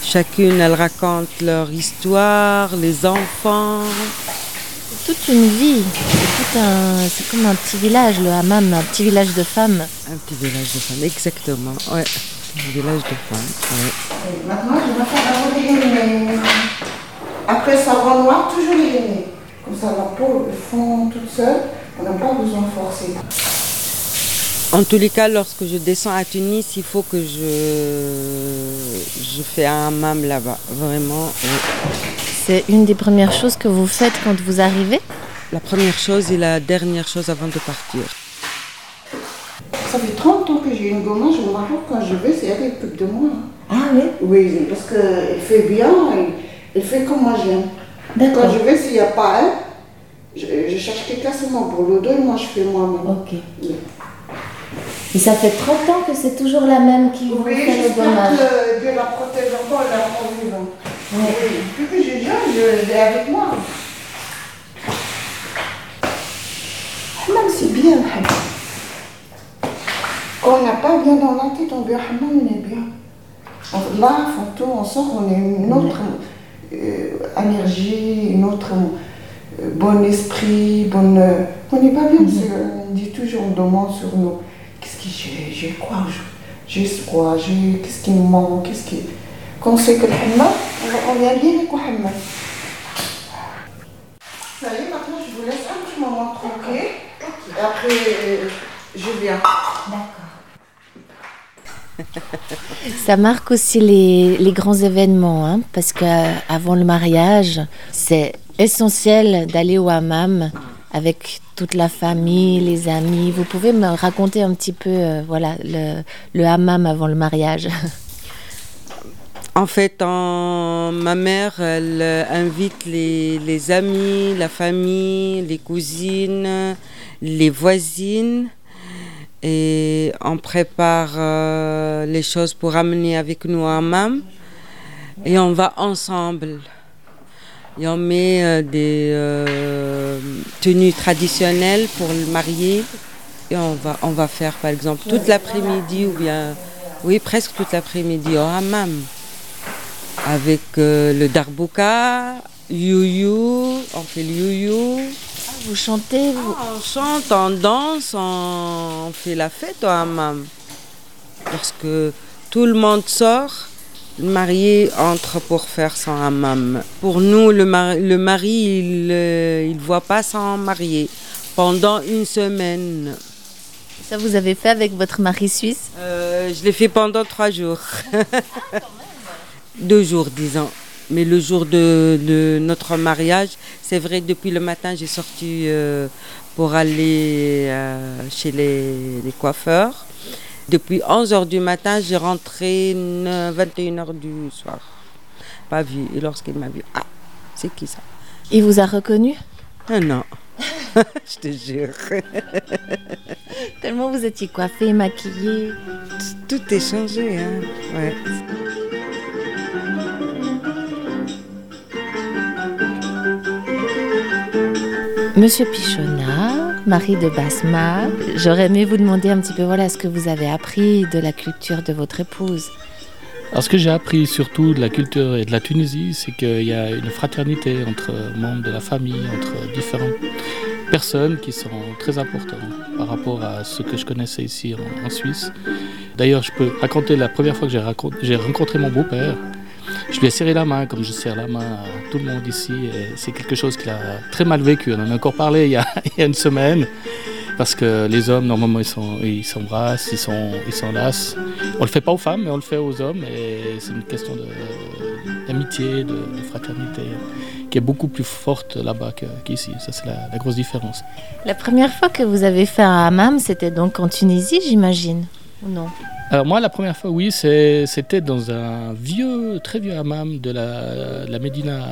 Chacune, elle raconte leur histoire, les enfants. C'est toute une vie, c'est un, comme un petit village, le hammam, un petit village de femmes. Un petit village de femmes, exactement. Ouais, un village de femmes. ouais. Maintenant, je vais faire les henné. Après savon noir, toujours les. Comme ça, la peau le fond toute seule. On n'a pas besoin de forcer. En tous les cas, lorsque je descends à Tunis, il faut que je, je fais un hammam là-bas. Vraiment. C'est une des premières choses que vous faites quand vous arrivez La première chose et la dernière chose avant de partir. Ça fait 30 ans que j'ai une gommage. Je me rappelle quand je vais, c'est elle qui s'occupe de moi. Ah oui Oui, parce qu'elle fait bien. Elle, elle fait comme moi j'aime. D'accord. Quand je vais, s'il n'y a pas elle, je, je cherche quelqu'un seulement pour le dos et moi je fais moi-même. Ok. Et ça fait 30 ans que c'est toujours la même qui vous Oui, fait le gommage. que Dieu la protège encore, elle est encore vivante. Oui. Depuis que je viens, je l'ai avec moi. Hammam, c'est bien, hammam. Quand on n'a pas bien dans la tête, on au hammam, on est bien. On lave, on tourne, on sort, on est une autre euh, énergie, une autre euh, bon esprit, bonne... euh, on n'est pas bien, c'est- on dit toujours, on demande sur nous. Qu'est-ce que j'ai J'ai quoi J'ai quoi J'ai Qu'est-ce qui me manque Qu'est-ce qui... Quand on sait que le hammam, on, on vient bien avec le hammam. Ça y est, maintenant je vous laisse un petit moment tranquille. Et après, euh, je viens. Ça marque aussi les, les grands événements, hein, parce qu'avant le mariage, c'est essentiel d'aller au hammam avec toute la famille, les amis. Vous pouvez me raconter un petit peu euh, voilà, le, le hammam avant le mariage? En fait, ma mère, elle euh, invite les, amis, la famille, les cousines, les voisines. Et on prépare euh, les choses pour amener avec nous à Hammam. Et on va ensemble. Et on met euh, des tenues traditionnelles pour le marié. Et on va, on va faire, par exemple, toute l'après-midi ou bien, oui, presque toute l'après-midi au hammam. Avec euh, le darbouka, you-you, on fait le you-you. vous chantez On chante, on danse, on, on fait la fête au hammam. Lorsque tout le monde sort, le marié entre pour faire son hammam. Pour nous, le, mari, le mari, il ne voit pas son marié pendant une semaine. Ça, vous avez fait avec votre mari suisse? Euh, Je l'ai fait pendant trois jours. Deux jours, disons. Mais le jour de, de notre mariage, c'est vrai, depuis le matin, j'ai sorti euh, pour aller euh, chez les, les coiffeurs. Depuis 11h du matin, j'ai rentré 21h du soir. Pas vu. Et lorsqu'il m'a vu, ah, c'est qui ça? Il vous a reconnu? Ah non. Je te jure. Tellement vous étiez coiffée, maquillée. Tout est changé, hein. Ouais. Monsieur Pichonna, mari de Basma, j'aurais aimé vous demander un petit peu voilà ce que vous avez appris de la culture de votre épouse. Alors ce que j'ai appris surtout de la culture et de la Tunisie, c'est qu'il y a une fraternité entre membres de la famille, entre différentes personnes qui sont très importantes par rapport à ce que je connaissais ici en, en Suisse. D'ailleurs, je peux raconter la première fois que j'ai rencontré mon beau-père. Je lui ai serré la main comme je serre la main à tout le monde ici. C'est quelque chose qu'il a très mal vécu. On en a encore parlé il y a, une semaine. Parce que les hommes, normalement, ils s'embrassent, ils sont- ils s'enlacent. On le fait pas aux femmes, mais on le fait aux hommes. Et c'est une question d'amitié, de, fraternité, qui est beaucoup plus forte là-bas qu'ici. Ça, c'est la, la grosse différence. La première fois que vous avez fait un hammam, c'était donc en Tunisie, j'imagine Ou non? Alors moi, la première fois, oui, c'était dans un vieux, très vieux hammam de la, Médina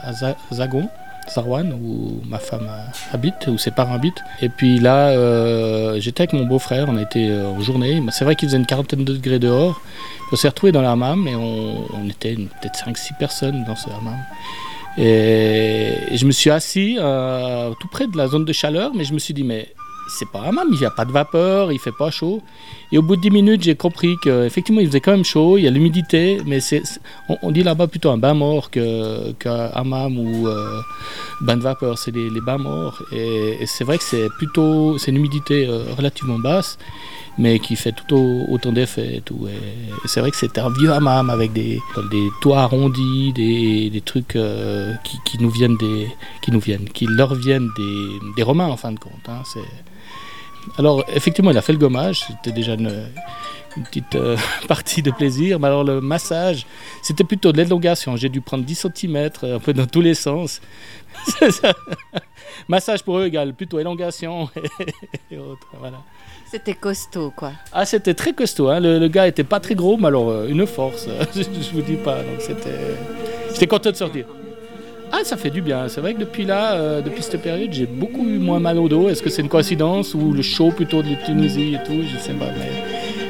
à Za- Zagon, Zarwan, où ma femme habite, où ses parents habitent. Et puis là, euh, j'étais avec mon beau-frère, on été euh, en journée. C'est vrai qu'il faisait une quarantaine de degrés dehors. On s'est retrouvés dans le hammam et on, on était peut-être 5-6 personnes dans ce hammam. Et, et je me suis assis euh, tout près de la zone de chaleur, mais je me suis dit, mais c'est pas hammam, il n'y a pas de vapeur, il fait pas chaud. Et au bout de 10 minutes, j'ai compris qu'effectivement, il faisait quand même chaud, il y a l'humidité, mais c'est, c'est- on, dit là-bas plutôt un bain mort qu'un hammam ou euh, bain de vapeur, c'est les, bains morts. Et, c'est vrai que c'est plutôt, c'est une humidité euh, relativement basse, mais qui fait tout au- autant d'effet et tout. C'est vrai que c'était un vieux hammam avec des, des toits arrondis, des, des trucs euh, qui, qui nous viennent des, qui nous viennent, qui leur viennent des, des Romains en fin de compte. hein. C'est, alors, effectivement, il a fait le gommage. C'était déjà une, une petite euh, partie de plaisir. Mais alors, le massage, c'était plutôt de l'élongation. J'ai dû prendre 10 cm, un peu dans tous les sens. Ça. massage pour eux égale plutôt élongation et autres. Voilà. C'était costaud, quoi. Ah, c'était très costaud. hein. Le, le gars était pas très gros, mais alors, euh, une force. je, je vous dis pas. Donc, c'était. J'étais content de sortir. Ah, ça fait du bien. C'est vrai que depuis là, euh, depuis cette période, j'ai beaucoup eu moins mal au dos. Est-ce que c'est une coïncidence ou le chaud plutôt de Tunisie et tout? Je sais pas.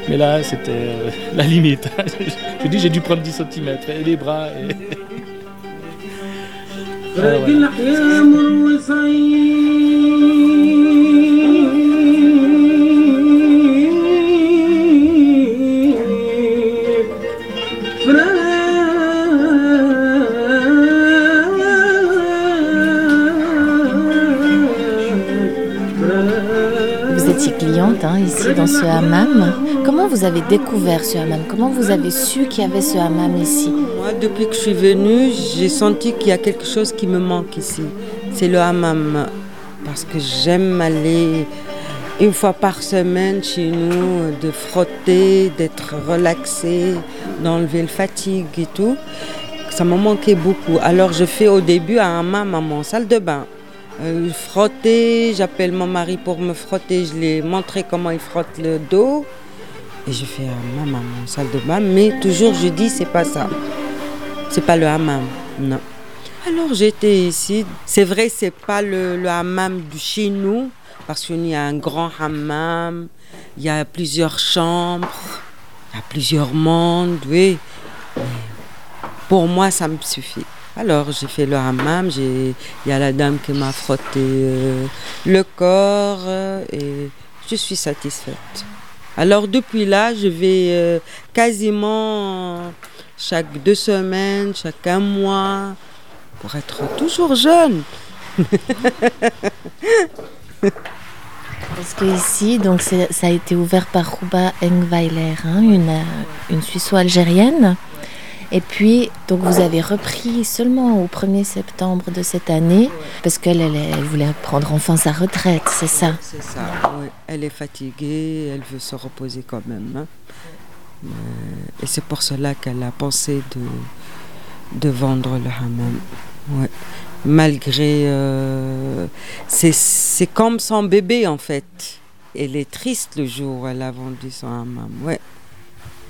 Mais, là, c'était euh, la limite. je dis, j'ai dû prendre 10 cm et les bras. Ah. Hein, ici dans ce hammam. Comment vous avez découvert ce hammam? Comment vous avez su qu'il y avait ce hammam ici? Moi, depuis que je suis venue, j'ai senti qu'il y a quelque chose qui me manque ici. C'est le hammam. Parce que j'aime aller une fois par semaine chez nous, de frotter, d'être relaxé, d'enlever le fatigue et tout. Ça m'a manqué beaucoup. Alors je fais au début un hammam à mon salle de bain. Euh, frotter, j'appelle mon mari pour me frotter, je lui ai montré comment il frotte le dos. Et je fais un à mon salle de bain, mais toujours je dis c'est pas ça. C'est pas le hammam, non. Alors j'étais ici. C'est vrai, c'est pas le, le hammam de chez nous, parce qu'il y a un grand hammam, il y a plusieurs chambres, il y a plusieurs mondes, oui. Pour moi, ça me suffit. Alors j'ai fait le hammam, il y a la dame qui m'a frotté euh, le corps euh, et je suis satisfaite. Alors depuis là, je vais euh, quasiment chaque deux semaines, chaque un mois, pour être toujours jeune. Parce que ici, donc ça a été ouvert par Rouba Engweiler, hein, une, une Suisse-algérienne. Et puis, donc vous avez repris seulement au 1er septembre de cette année, parce qu'elle elle, elle voulait prendre enfin sa retraite, c'est ça C'est ça, oui. Elle est fatiguée, elle veut se reposer quand même. hein. Euh, et c'est pour cela qu'elle a pensé de, de vendre le hammam. Ouais. Malgré. euh, c'est c'est comme son bébé en fait. elle est triste le jour où elle a vendu son hammam. Ouais.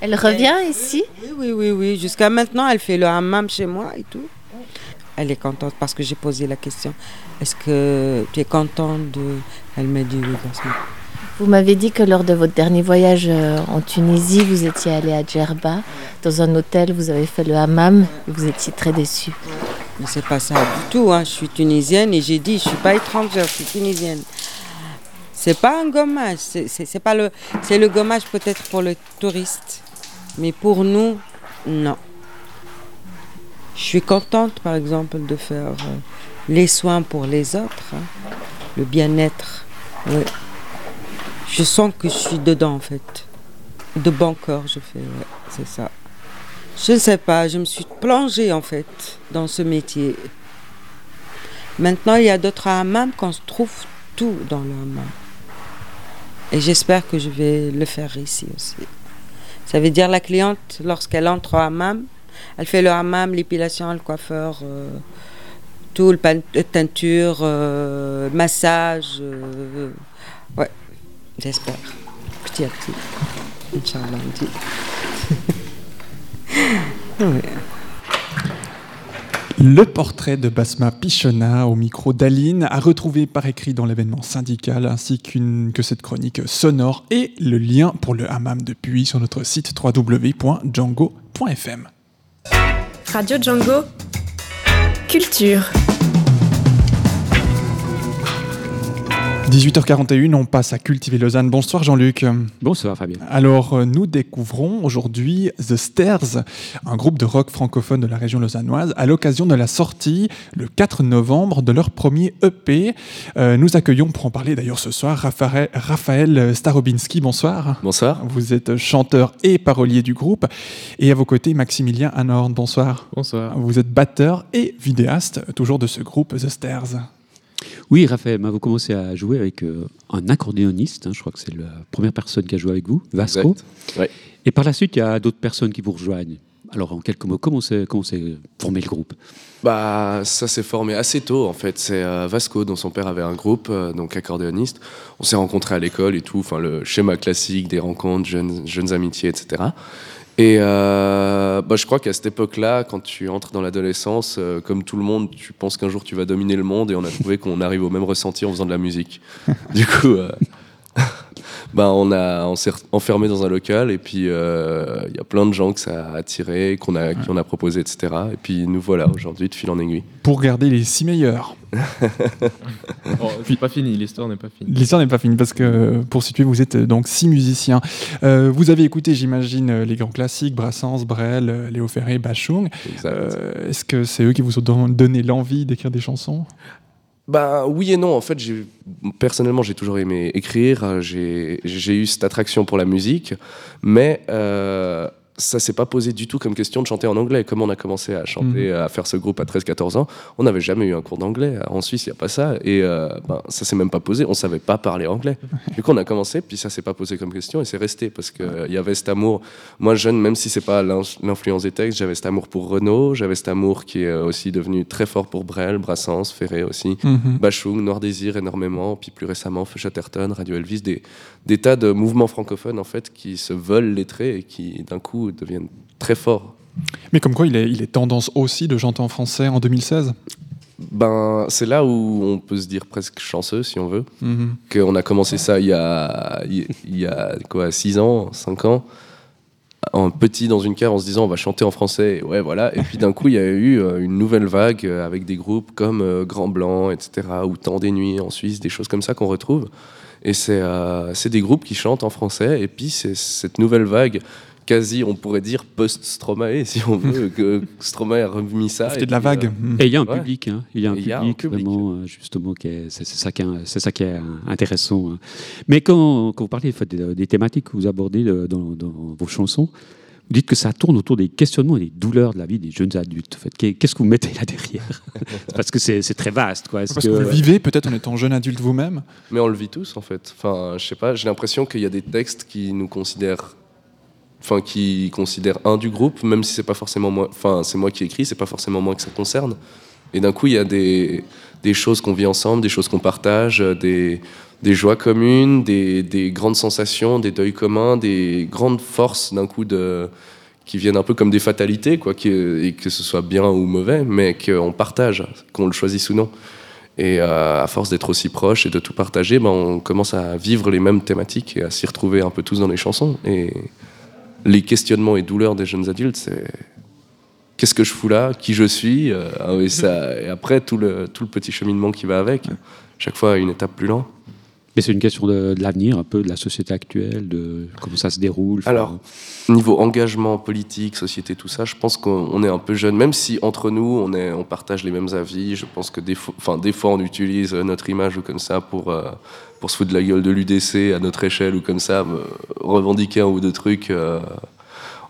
Elle revient ici Oui, oui, oui, oui. Jusqu'à maintenant, elle fait le hammam chez moi et tout. Elle est contente parce que j'ai posé la question. Est-ce que tu es contente de... Elle m'a dit oui. parce que- Vous m'avez dit que lors de votre dernier voyage euh, en Tunisie, vous étiez allé à Djerba. Dans un hôtel, vous avez fait le hammam et vous étiez très déçu. Mais c'est pas ça du tout. Hein. Je suis tunisienne et j'ai dit, je suis pas étrangère, je suis tunisienne. C'est pas un gommage. C'est c'est- c'est pas le, c'est le gommage peut-être pour le touriste, mais pour nous, non. Je suis contente, par exemple, de faire euh, les soins pour les autres, hein. le bien-être. Je sens que je suis dedans, en fait. De bon cœur, je fais, c'est ça. Je ne sais pas, je me suis plongée en fait dans ce métier. Maintenant, il y a d'autres hammams qu'on se trouve tout dans le. Et j'espère que je vais le faire ici aussi. Ça veut dire la cliente, lorsqu'elle entre au hammam, elle fait le hammam, l'épilation, le coiffeur, euh, tout, le euh, teinture, euh, massage. euh, ouais, j'espère. Petit à petit. Inch'Allah. Le portrait de Basma Pichona au micro d'Aline à retrouver par écrit dans l'événement syndical ainsi qu'une que cette chronique sonore et le lien pour le hammam de Puy sur notre site www.django.fm. Radio Django. Culture. 18h41, on passe à Cultiver Lausanne. Bonsoir Jean-Luc. Bonsoir Fabien. Alors, euh, nous découvrons aujourd'hui The Stairs, un groupe de rock francophone de la région lausannoise, à l'occasion de la sortie le 4 novembre de leur premier EP. Euh, nous accueillons pour en parler d'ailleurs ce soir Raphaël, Raphaël Starobinski. Bonsoir. Bonsoir. Vous êtes chanteur et parolier du groupe. Et à vos côtés, Maximilien Anhorn. Bonsoir. Bonsoir. Vous êtes batteur et vidéaste, toujours de ce groupe The Stairs. Oui, Raphaël, bah, vous commencez à jouer avec euh, un accordéoniste, hein, je crois que c'est la première personne qui a joué avec vous, Vasco. Ouais. Et par la suite, il y a d'autres personnes qui vous rejoignent. Alors, en quelques mots, comment s'est comment s'est formé le groupe? Bah, ça s'est formé assez tôt en fait. C'est euh, Vasco, dont son père avait un groupe, euh, donc accordéoniste. On s'est rencontrés à l'école et tout, enfin le schéma classique des rencontres, jeunes, jeunes amitiés, etc. Et euh, bah, je crois qu'à cette époque-là, quand tu entres dans l'adolescence, euh, comme tout le monde, tu penses qu'un jour tu vas dominer le monde et on a trouvé qu'on arrive au même ressenti en faisant de la musique. Du coup, euh, bah, on, a, on s'est enfermé dans un local et puis euh, il y a plein de gens que ça a attiré, qu'on a, qui on a proposé, etc. Et puis nous voilà aujourd'hui de fil en aiguille. Pour garder les six meilleurs. Oh, c'est pas fini, l'histoire n'est pas finie. L'histoire n'est pas finie parce que, pour situer, vous êtes donc six musiciens. Euh, vous avez écouté, j'imagine, les grands classiques, Brassens, Brel, Léo Ferré, Bachung. Euh, Est-ce que c'est eux qui vous ont don- donné l'envie d'écrire des chansons? Bah oui et non. En fait, personnellement, j'ai toujours aimé écrire. euh, J'ai j'ai eu cette attraction pour la musique, mais euh, ça s'est pas posé du tout comme question de chanter en anglais. Comme on a commencé à chanter, à faire ce groupe à 13-14 ans, on n'avait jamais eu un cours d'anglais. En Suisse, il n'y a pas ça. Et euh, ben, ça s'est même pas posé. On savait pas parler anglais. Du coup, on a commencé, puis ça s'est pas posé comme question et c'est resté parce qu'il y avait cet amour. Moi, jeune, même si c'est pas l'in- l'influence des textes, j'avais cet amour pour Renaud, j'avais cet amour qui est aussi devenu très fort pour Brel, Brassens, Ferré aussi, Mhm. Bachung, Noir Désir énormément, puis plus récemment Feu Chatterton, Radio Elvis, des, des tas de mouvements francophones en fait qui se veulent lettrés et qui d'un coup deviennent très forts. Mais comme quoi, il est, il est tendance aussi de chanter en français en 2016 Ben, c'est là où on peut se dire presque chanceux, si on veut, Mhm. qu'on a commencé ça il y a, il y a quoi, 6 ans, 5 ans, en petit dans une cave en se disant on va chanter en français, et ouais voilà, et puis d'un coup il y a eu euh, une nouvelle vague euh, avec des groupes comme euh, Grand Blanc, etc., ou Temps des Nuits en Suisse, des choses comme ça qu'on retrouve, et c'est euh, c'est des groupes qui chantent en français, et puis c'est cette nouvelle vague quasi, on pourrait dire, post-Stromae, si on veut, que Stromae a remis ça. C'était de la vague. euh, Mhm. Et il y a un ouais. public, hein. il y a un Et il y a un public, public. vraiment, euh, justement, qui est- c'est ça, qui est- c'est ça qui est euh, intéressant. hein. Mais quand, quand vous parlez en fait, des, des thématiques que vous abordez dans, dans vos chansons, vous dites que ça tourne autour des questionnements et des douleurs de la vie des jeunes adultes. En fait. Qu'est- Qu'est-ce que vous mettez là derrière? Parce que c'est c'est très vaste. Quoi. Parce que vous le vivez peut-être en étant jeune adulte vous-même? Mais on le vit tous en fait. Enfin, je sais pas, j'ai l'impression qu'il y a des textes qui nous considèrent. Enfin, qui considèrent un du groupe, même si c'est pas forcément moi. Enfin, c'est moi qui écris, c'est pas forcément moi que ça concerne. Et d'un coup, il y a des, des choses qu'on vit ensemble, des choses qu'on partage, euh, des, des joies communes, des, des grandes sensations, des deuils communs, des grandes forces d'un coup qui viennent un peu comme des fatalités, quoi, que ce soit bien ou mauvais, mais qu'on partage, qu'on le choisisse ou non. Et euh, à force d'être aussi proches et de tout partager, ben, on commence à vivre les mêmes thématiques et à s'y retrouver un peu tous dans les chansons. Et les questionnements et douleurs des jeunes adultes, c'est qu'est-ce que je fous là, qui je suis, euh, ah ça, et après tout le, tout le petit cheminement qui va avec, chaque fois une étape plus loin. Mais c'est une question de, l'avenir, un peu de la société actuelle, de comment ça se déroule. Alors, niveau engagement politique, société, tout ça, je pense qu'on on est un peu jeune, même si entre nous, on, partage les mêmes avis. Je pense que des fois, des fois on utilise euh, notre image ou comme ça pour, euh, pour se foutre de la gueule de l'UDC à notre échelle ou comme ça, me revendiquer un ou deux trucs. euh,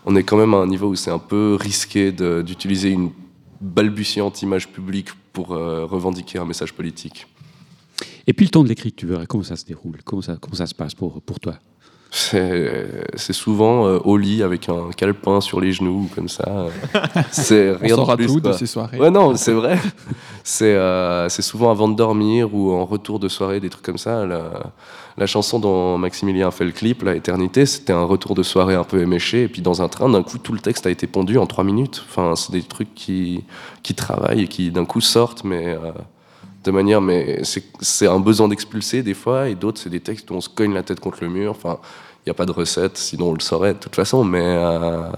on est quand même à un niveau où c'est un peu risqué d'utiliser une balbutiante image publique pour euh, revendiquer un message politique. Et puis le temps de l'écriture, comment ça se déroule comment ça, comment ça se passe pour, pour toi C'est souvent euh, au lit avec un calepin sur les genoux, comme ça. C'est On rien saura de plus. tout de ces soirées. Ouais, non, c'est vrai. C'est euh, c'est souvent avant de dormir ou en retour de soirée, des trucs comme ça. La, la chanson dont Maximilien a fait le clip, La Éternité, c'était un retour de soirée un peu éméché. Et puis dans un train, d'un coup, tout le texte a été pondu en trois minutes. Enfin, c'est des trucs qui, qui travaillent et qui d'un coup sortent, mais. euh, de manière, mais c'est un besoin d'expulser des fois, et d'autres, c'est des textes où on se cogne la tête contre le mur. Enfin, il n'y a pas de recette, sinon on le saurait de toute façon, mais. euh,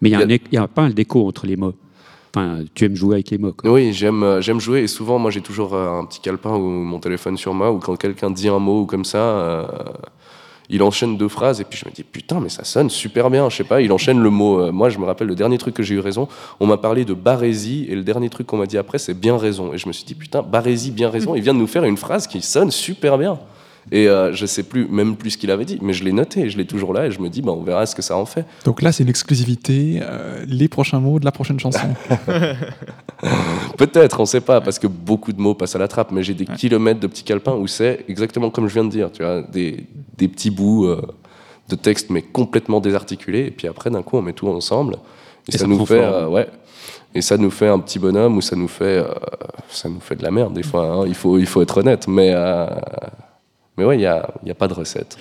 Mais il y, a y a pas un déco entre les mots. Enfin, tu aimes jouer avec les mots. quoi. Oui, j'aime euh, jouer, et souvent, moi, j'ai toujours euh, un petit calepin ou mon téléphone sur moi, ou quand quelqu'un dit un mot ou comme ça. euh, il enchaîne deux phrases et puis je me dis putain mais ça sonne super bien je sais pas il enchaîne le mot euh, moi je me rappelle le dernier truc que j'ai eu raison on m'a parlé de barésie et le dernier truc qu'on m'a dit après c'est bien raison. Et je me suis dit putain barésie bien raison il vient de nous faire une phrase qui sonne super bien et euh, je sais plus même plus ce qu'il avait dit mais je l'ai noté je l'ai toujours là et je me dis bah on verra ce que ça en fait. Donc là, c'est une exclusivité, euh, les prochains mots de la prochaine chanson. Peut-être, on sait pas, parce que beaucoup de mots passent à la trappe, mais j'ai des kilomètres de petits calepins où c'est exactement comme je viens de dire, tu vois, des, des petits bouts euh, de texte, mais complètement désarticulés, et puis après, d'un coup, on met tout ensemble, et, Et ça, ça nous fait, euh, ouais, et ça nous fait un petit bonhomme, ou ça nous fait, euh, ça nous fait de la merde, des fois, hein, il, faut, il faut être honnête, mais, euh, mais ouais, il n'y a, y a pas de recette.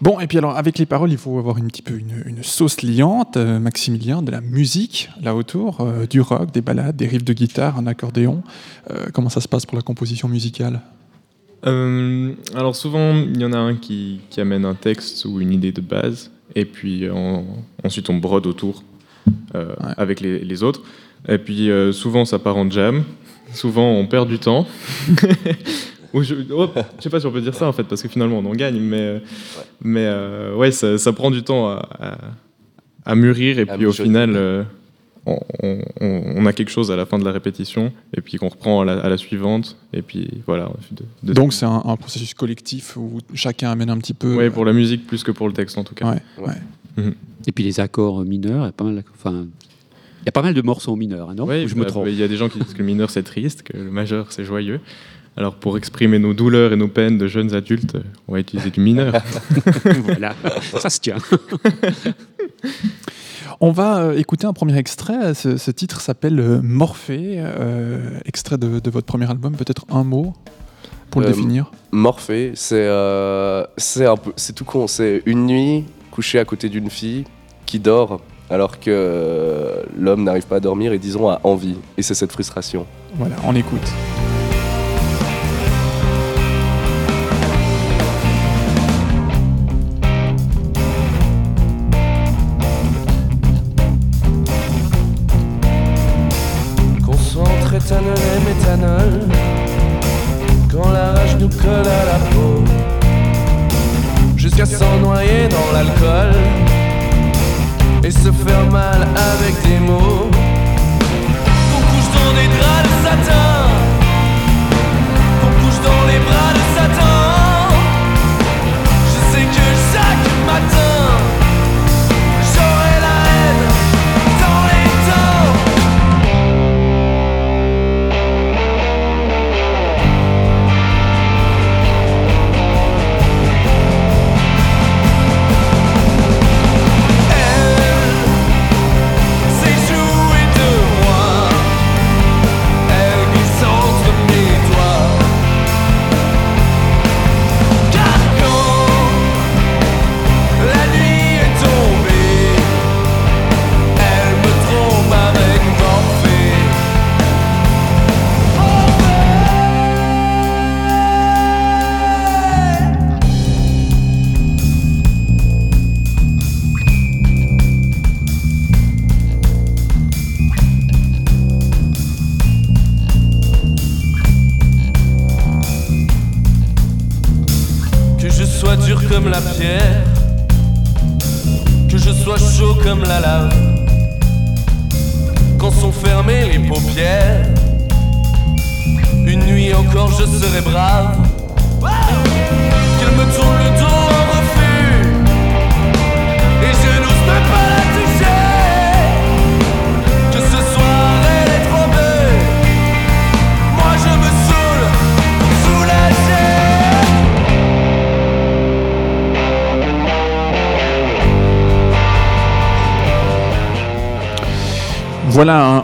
Bon, et puis alors, avec les paroles, il faut avoir un petit peu une, une sauce liante, euh, Maximilien, de la musique là autour, euh, du rock, des ballades, des riffs de guitare, un accordéon. Euh, comment ça se passe pour la composition musicale? Euh, alors souvent, il y en a un qui, qui amène un texte ou une idée de base, et puis on- ensuite on brode autour euh, avec les, les autres. Et puis euh, souvent ça part en jam, souvent on perd du temps. Ou je, oh, je sais pas si on peut dire ça en fait, parce que finalement on en gagne, mais, euh, mais euh, ouais, ça, ça prend du temps à, à- à mûrir, et puis au final, euh, on, on- on- on a quelque chose à la fin de la répétition, et puis qu'on reprend à la, à la suivante, et puis voilà. de- de- Donc c'est un, un processus collectif où chacun amène un petit peu. Ouais, pour la musique plus que pour le texte en tout cas. Ouais, ouais. Mhm. Et puis les accords mineurs, il y a pas mal, enfin, il y a pas mal de morceaux mineurs, hein, non? Ouais, Ou je me bah, trompe? Il y a des gens qui disent que le mineur c'est triste, que le majeur c'est joyeux. Alors pour exprimer nos douleurs et nos peines de jeunes adultes, on va utiliser du mineur. voilà, ça se tient. On va euh, écouter un premier extrait. Ce, ce titre s'appelle euh, Morphée, euh, extrait de, de votre premier album. Peut-être un mot pour le Euh, définir Morphée, c'est euh, c'est un peu, c'est tout con. C'est une nuit couché à côté d'une fille qui dort alors que euh, l'homme n'arrive pas à dormir et disons a envie. Et c'est cette frustration. Voilà, on écoute.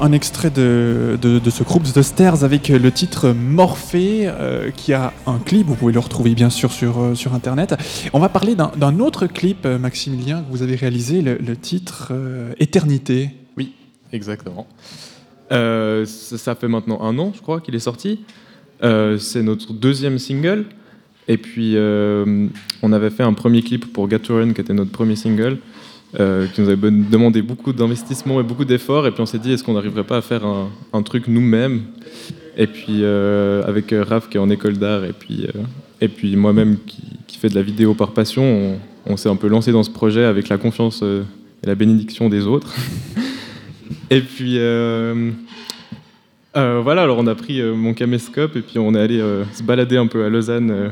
Un, extrait de, de- ce groupe The Stairs avec le titre Morphée euh, qui a un clip, vous pouvez le retrouver bien sûr sur, euh, sur internet. On va parler d'un autre clip, euh, Maximilien, que vous avez réalisé, le, titre Éternité. Oui, exactement. Ça, ça fait maintenant un an, je crois, qu'il est sorti. C'est notre deuxième single. Et puis, on avait fait un premier clip pour Get to Run, qui était notre premier single, euh, qui nous avait demandé beaucoup d'investissement et beaucoup d'efforts. Et puis, on s'est dit, est-ce qu'on n'arriverait pas à faire un, truc nous-mêmes? Et puis, euh, avec euh, Raph, qui est en école d'art, et puis, puis moi-même, qui, qui fait de la vidéo par passion, on, on s'est un peu lancé dans ce projet avec la confiance et la bénédiction des autres. Et puis voilà, alors on a pris mon caméscope et puis on est allé se balader un peu à Lausanne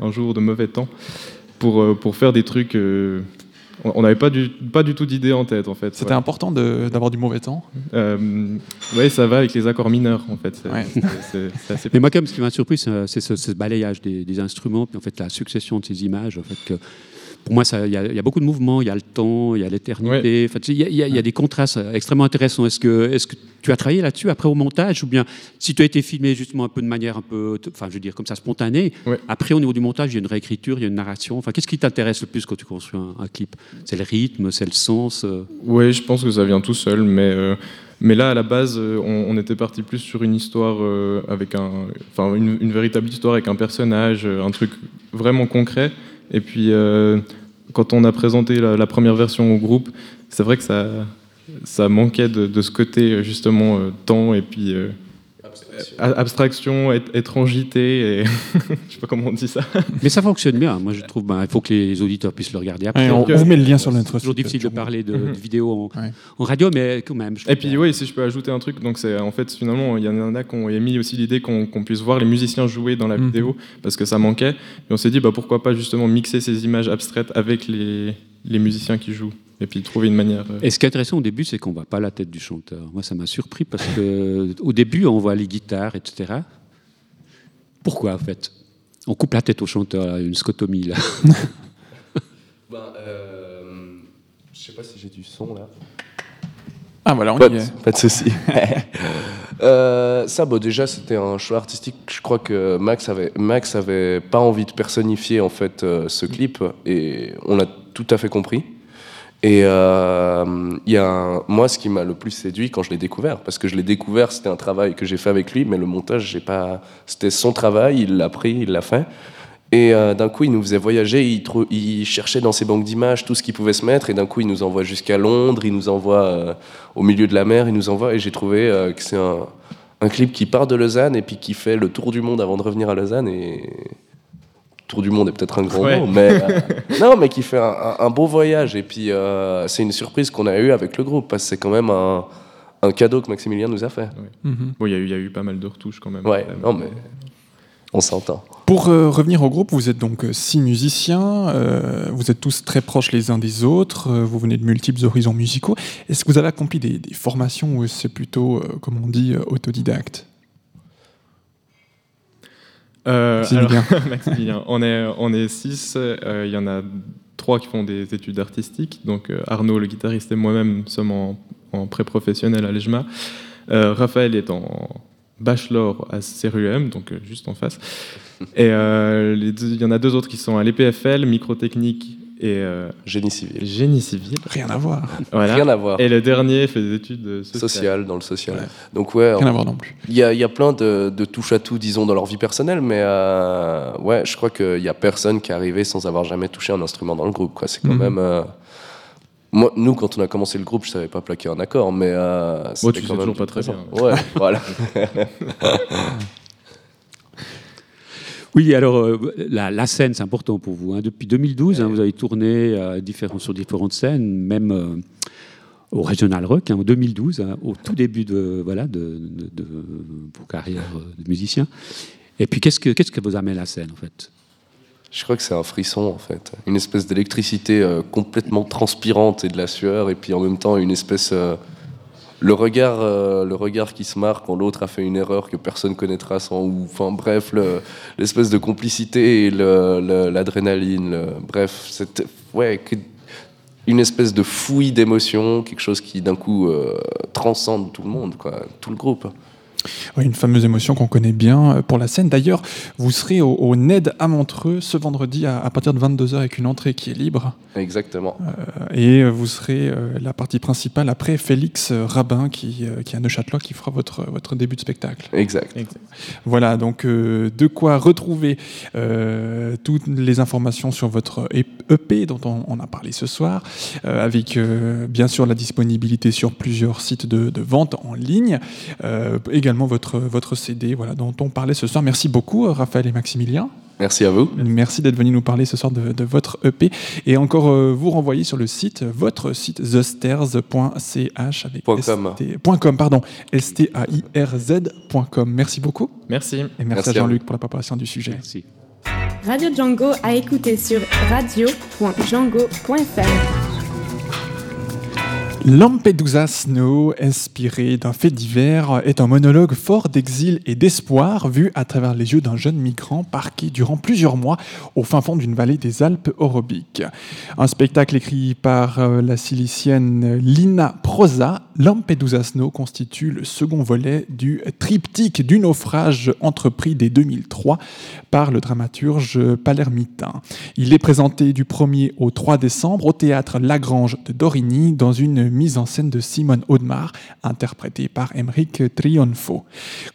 un jour de mauvais temps pour, pour faire des trucs. On on n'avait pas du, pas du tout d'idée en tête en fait. C'était important de- d'avoir du mauvais temps Euh, Oui, ça va avec les accords mineurs en fait. Assez Mais moi, quand même, ce qui m'a surpris, c'est c'est ce, ce balayage des, des instruments, puis en fait la succession de ces images. En fait, que, pour moi, il y, a- il y a beaucoup de mouvements, il y a le temps, il y a l'éternité. Sais, Il y, a- y y des contrastes euh, extrêmement intéressants. Est-ce que, est que tu as travaillé là-dessus après au montage, ou bien si tu as été filmé justement un peu de manière un peu, enfin, je veux dire comme ça spontanée. Après, au niveau du montage, il y a une réécriture, il y a une narration. Enfin, qu'est-ce qui t'intéresse le plus quand tu construis un, un clip? C'est le rythme, c'est le sens. euh? Oui, je pense que ça vient tout seul, mais, euh, mais là, à la base, on, on était parti plus sur une histoire euh, avec un. Enfin, une, une véritable histoire avec un personnage, un truc vraiment concret. Et puis, euh, quand on a présenté la, première version au groupe, c'est vrai que ça, ça manquait de, de ce côté, euh, justement, euh, temps et puis. Euh, abstraction, é- étrangité, et je sais pas comment on dit ça. Mais ça fonctionne bien. Moi, je trouve, ben, il faut que les auditeurs puissent le regarder après. Ouais, on- on vous met le lien sur notre C'est toujours difficile de parler de, Mhm. de vidéo en, en radio, mais quand même. je Et puis oui, si je peux ajouter un truc, donc c'est en fait finalement il y en a qui ont émis aussi l'idée qu'on puisse voir les musiciens jouer dans la Mhm. vidéo parce que ça manquait. Et on s'est dit bah pourquoi pas justement mixer ces images abstraites avec les, les musiciens qui jouent et puis trouver une manière. euh, Et ce qui est intéressant au début, c'est qu'on voit pas la tête du chanteur. Moi, ça m'a surpris parce que au début, on voit les guitares, etc. Pourquoi, en fait? On coupe la tête au chanteur, là, une scotomie, là. Ben, euh, je sais pas si j'ai du son là. Ah voilà, on pas y est. Pas de souci. Euh, ça, bon, déjà, c'était un choix artistique. Je crois que Max avait, Max avait pas envie de personnifier en fait euh, ce clip, et on l'a tout à fait compris. Et euh, y a moi, ce qui m'a le plus séduit quand je l'ai découvert, parce que je l'ai découvert, c'était un travail que j'ai fait avec lui, mais le montage, j'ai pas, c'était son travail, il l'a pris, il l'a fait. Et euh, d'un coup, il nous faisait voyager, il, trou- il cherchait dans ses banques d'images tout ce qui pouvait se mettre, et d'un coup, il nous envoie jusqu'à Londres, il nous envoie euh, au milieu de la mer, il nous envoie, et j'ai trouvé euh, que c'est un, un clip qui part de Lausanne et puis qui fait le tour du monde avant de revenir à Lausanne, et tour du monde est peut-être un grand Ouais. mot, mais euh, non, mais qui fait un, un- un beau voyage, et puis euh, c'est une surprise qu'on a eue avec le groupe, parce que c'est quand même un, un cadeau que Maximilien nous a fait. Bon, il y, a eu- il y a eu pas mal de retouches quand même. Ouais, non, mais on s'entend. Pour euh, revenir au groupe, vous êtes donc six musiciens, euh, vous êtes tous très proches les uns des autres, euh, vous venez de multiples horizons musicaux. Est-ce que vous avez accompli des, des formations ou c'est plutôt, euh, comme on dit, euh, autodidacte? Euh, alors, Maximilien. On est, on est six. euh, Il y en a trois qui font des études artistiques. Donc euh, Arnaud, le guitariste, et moi-même sommes en, en pré-professionnel à l'EJMA. Euh, Raphaël est en bachelor à CRUM, donc juste en face. Et les deux- il y en a deux autres qui sont à l'EPFL, microtechnique et euh, génie civil. Génie civil. Rien à voir. Voilà. Rien à voir. Et le dernier fait des études sociales. social, dans le social. Donc ouais, Rien on- à voir non plus. Il y a, il y a plein de, de touches à tout, disons, dans leur vie personnelle, mais euh, ouais, je crois qu'il y a personne qui est arrivé sans avoir jamais touché un instrument dans le groupe. Quoi. C'est quand Mhm. même. euh, Moi, nous, quand on a commencé le groupe, je savais pas plaquer un accord, mais. Euh, Moi, c'était tu quand sais même toujours pas très bien. Ouais, voilà. Oui, alors euh, la, scène, c'est important pour vous. hein. Depuis 2012, hein, vous avez tourné euh, différents- sur différentes scènes, même euh, au Regional Rock hein, en 2012, hein, au tout début de, voilà, de, de- de vos carrières de musicien. Et puis, qu'est-ce que, qu'est-ce que vous amène la scène, en fait? Je crois que c'est un frisson en fait, une espèce d'électricité complètement transpirante et de la sueur, et puis en même temps une espèce le regard, euh, le regard qui se marque quand l'autre a fait une erreur que personne connaîtra sans, ou enfin bref, le- l'espèce de complicité et l'adrénaline, bref, c'est ouais une espèce de fouille d'émotions, quelque chose qui d'un coup euh, transcende tout le monde, quoi, tout le groupe. Oui, une fameuse émotion qu'on connaît bien euh, pour la scène. D'ailleurs, vous serez au, au NED à Montreux ce vendredi à, à partir de 22h avec une entrée qui est libre. Exactement. Euh, et euh, vous serez euh, la partie principale après Félix Rabin qui, euh, qui est à Neuchâtelois qui fera votre, votre début de spectacle. Exact. Voilà, donc euh, de quoi retrouver euh, toutes les informations sur votre EP dont on, on a parlé ce soir, euh, avec euh, bien sûr la disponibilité sur plusieurs sites de, de vente en ligne, euh, également votre, votre CD voilà, dont on parlait ce soir. Merci beaucoup euh, Raphaël et Maximilien. Merci à vous. Merci d'être venu nous parler ce soir de, de votre EP et encore euh, vous renvoyer sur le site, votre site thestairs.ch avec Point com. ST point com, pardon, S-T-A-I-R-Z.com. Merci beaucoup. Merci. Et merci, Merci à à Jean-Luc pour la préparation du sujet. Merci. Radio Django à écouter sur radio.django.fr. Lampedusa Snow, inspiré d'un fait divers, est un monologue fort d'exil et d'espoir vu à travers les yeux d'un jeune migrant parqué durant plusieurs mois au fin fond d'une vallée des Alpes orobiques. Un spectacle écrit par euh, la silicienne Lina Prosa, Lampedusa Snow constitue le second volet du triptyque du naufrage entrepris dès 2003 par le dramaturge palermitain. Il est présenté du 1er au 3 décembre au théâtre Lagrange de Dorigny dans une mise en scène de Simone Audemars, interprétée par Emeric Trionfo.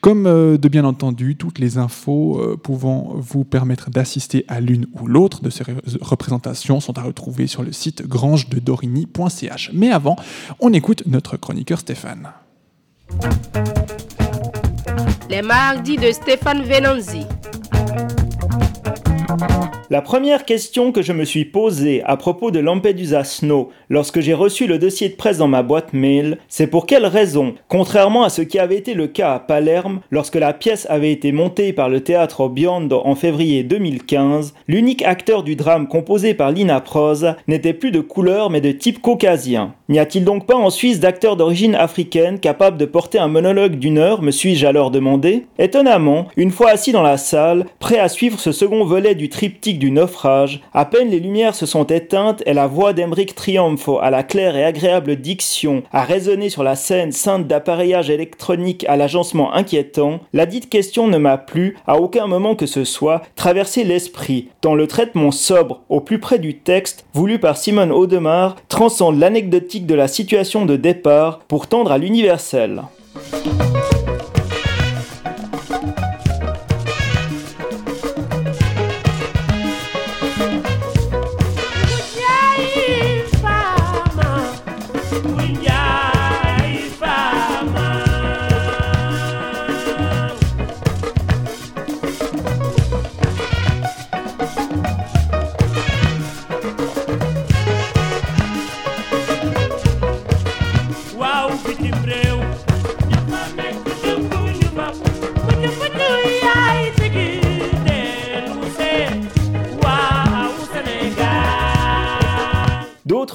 Comme euh, de bien entendu, toutes les infos euh, pouvant vous permettre d'assister à l'une ou l'autre de ces ré- représentations sont à retrouver sur le site grangededorigny.ch. Mais avant, on écoute notre chroniqueur Stéphane. Les mardis de Stéphane Venanzi. La première question que je me suis posée à propos de Lampedusa Snow lorsque j'ai reçu le dossier de presse dans ma boîte mail, c'est pour quelle raison, contrairement à ce qui avait été le cas à Palerme lorsque la pièce avait été montée par le théâtre Biondo en février 2015, l'unique acteur du drame composé par Lina Prosa n'était plus de couleur mais de type caucasien? N'y a-t-il donc pas en Suisse d'acteurs d'origine africaine capables de porter un monologue d'une heure, me suis-je alors demandé? Étonnamment, une fois assis dans la salle, prêt à suivre ce second volet du triptyque du naufrage, à peine les lumières se sont éteintes et la voix d'Emeric Triomfo à la claire et agréable diction a résonné sur la scène ceinte d'appareillage électronique à l'agencement inquiétant, la dite question ne m'a plus, à aucun moment que ce soit, traversé l'esprit, tant le traitement sobre, au plus près du texte, voulu par Simone Audemars, transcende l'anecdotique de la situation de départ pour tendre à l'universel.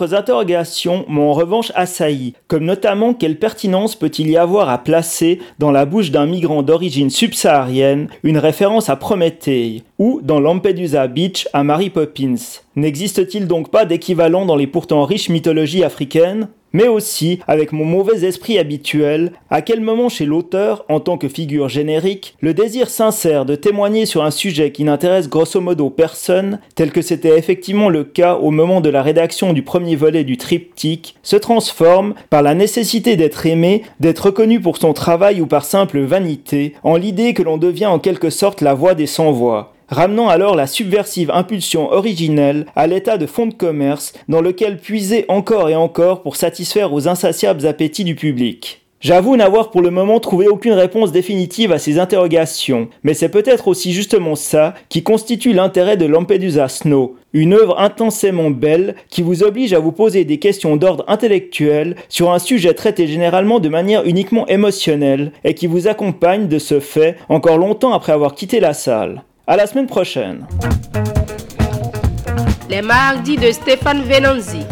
Interrogations m'ont en revanche assailli, comme notamment quelle pertinence peut-il y avoir à placer dans la bouche d'un migrant d'origine subsaharienne une référence à Prométhée, ou dans Lampedusa Beach à Mary Poppins. N'existe-t-il donc pas d'équivalent dans les pourtant riches mythologies africaines? Mais aussi, avec mon mauvais esprit habituel, à quel moment chez l'auteur, en tant que figure générique, le désir sincère de témoigner sur un sujet qui n'intéresse grosso modo personne, tel que c'était effectivement le cas au moment de la rédaction du premier volet du triptyque, se transforme, par la nécessité d'être aimé, d'être reconnu pour son travail ou par simple vanité, en l'idée que l'on devient en quelque sorte la voix des sans-voix ramenant alors la subversive impulsion originelle à l'état de fonds de commerce dans lequel puiser encore et encore pour satisfaire aux insatiables appétits du public. J'avoue n'avoir pour le moment trouvé aucune réponse définitive à ces interrogations, mais c'est peut-être aussi justement ça qui constitue l'intérêt de Lampedusa Snow, une œuvre intensément belle qui vous oblige à vous poser des questions d'ordre intellectuel sur un sujet traité généralement de manière uniquement émotionnelle et qui vous accompagne de ce fait encore longtemps après avoir quitté la salle. À la semaine prochaine. Les mardis de Stéphane Venanzi.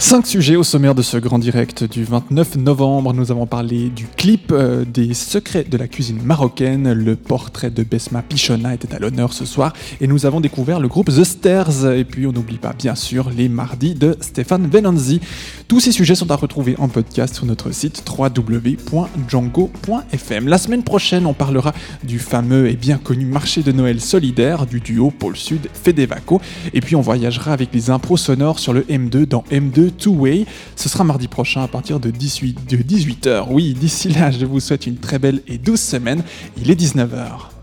Cinq sujets au sommaire de ce grand direct du 29 novembre. Nous avons parlé du clip, euh, des secrets de la cuisine marocaine. Le portrait de Besma Pichonna était à l'honneur ce soir. Et nous avons découvert le groupe The Stairs. Et puis on n'oublie pas bien sûr les mardis de Stéphane Venanzi. Tous ces sujets sont à retrouver en podcast sur notre site www.django.fm. La semaine prochaine, on parlera du fameux et bien connu marché de Noël solidaire du duo Pôle Sud Fedevaco. Et puis on voyagera avec les impros sonores sur le M2 dans M2 Two Way. Ce sera mardi prochain à partir de 18, de 18h. Oui, d'ici là, je vous souhaite une très belle et douce semaine. Il est 19h.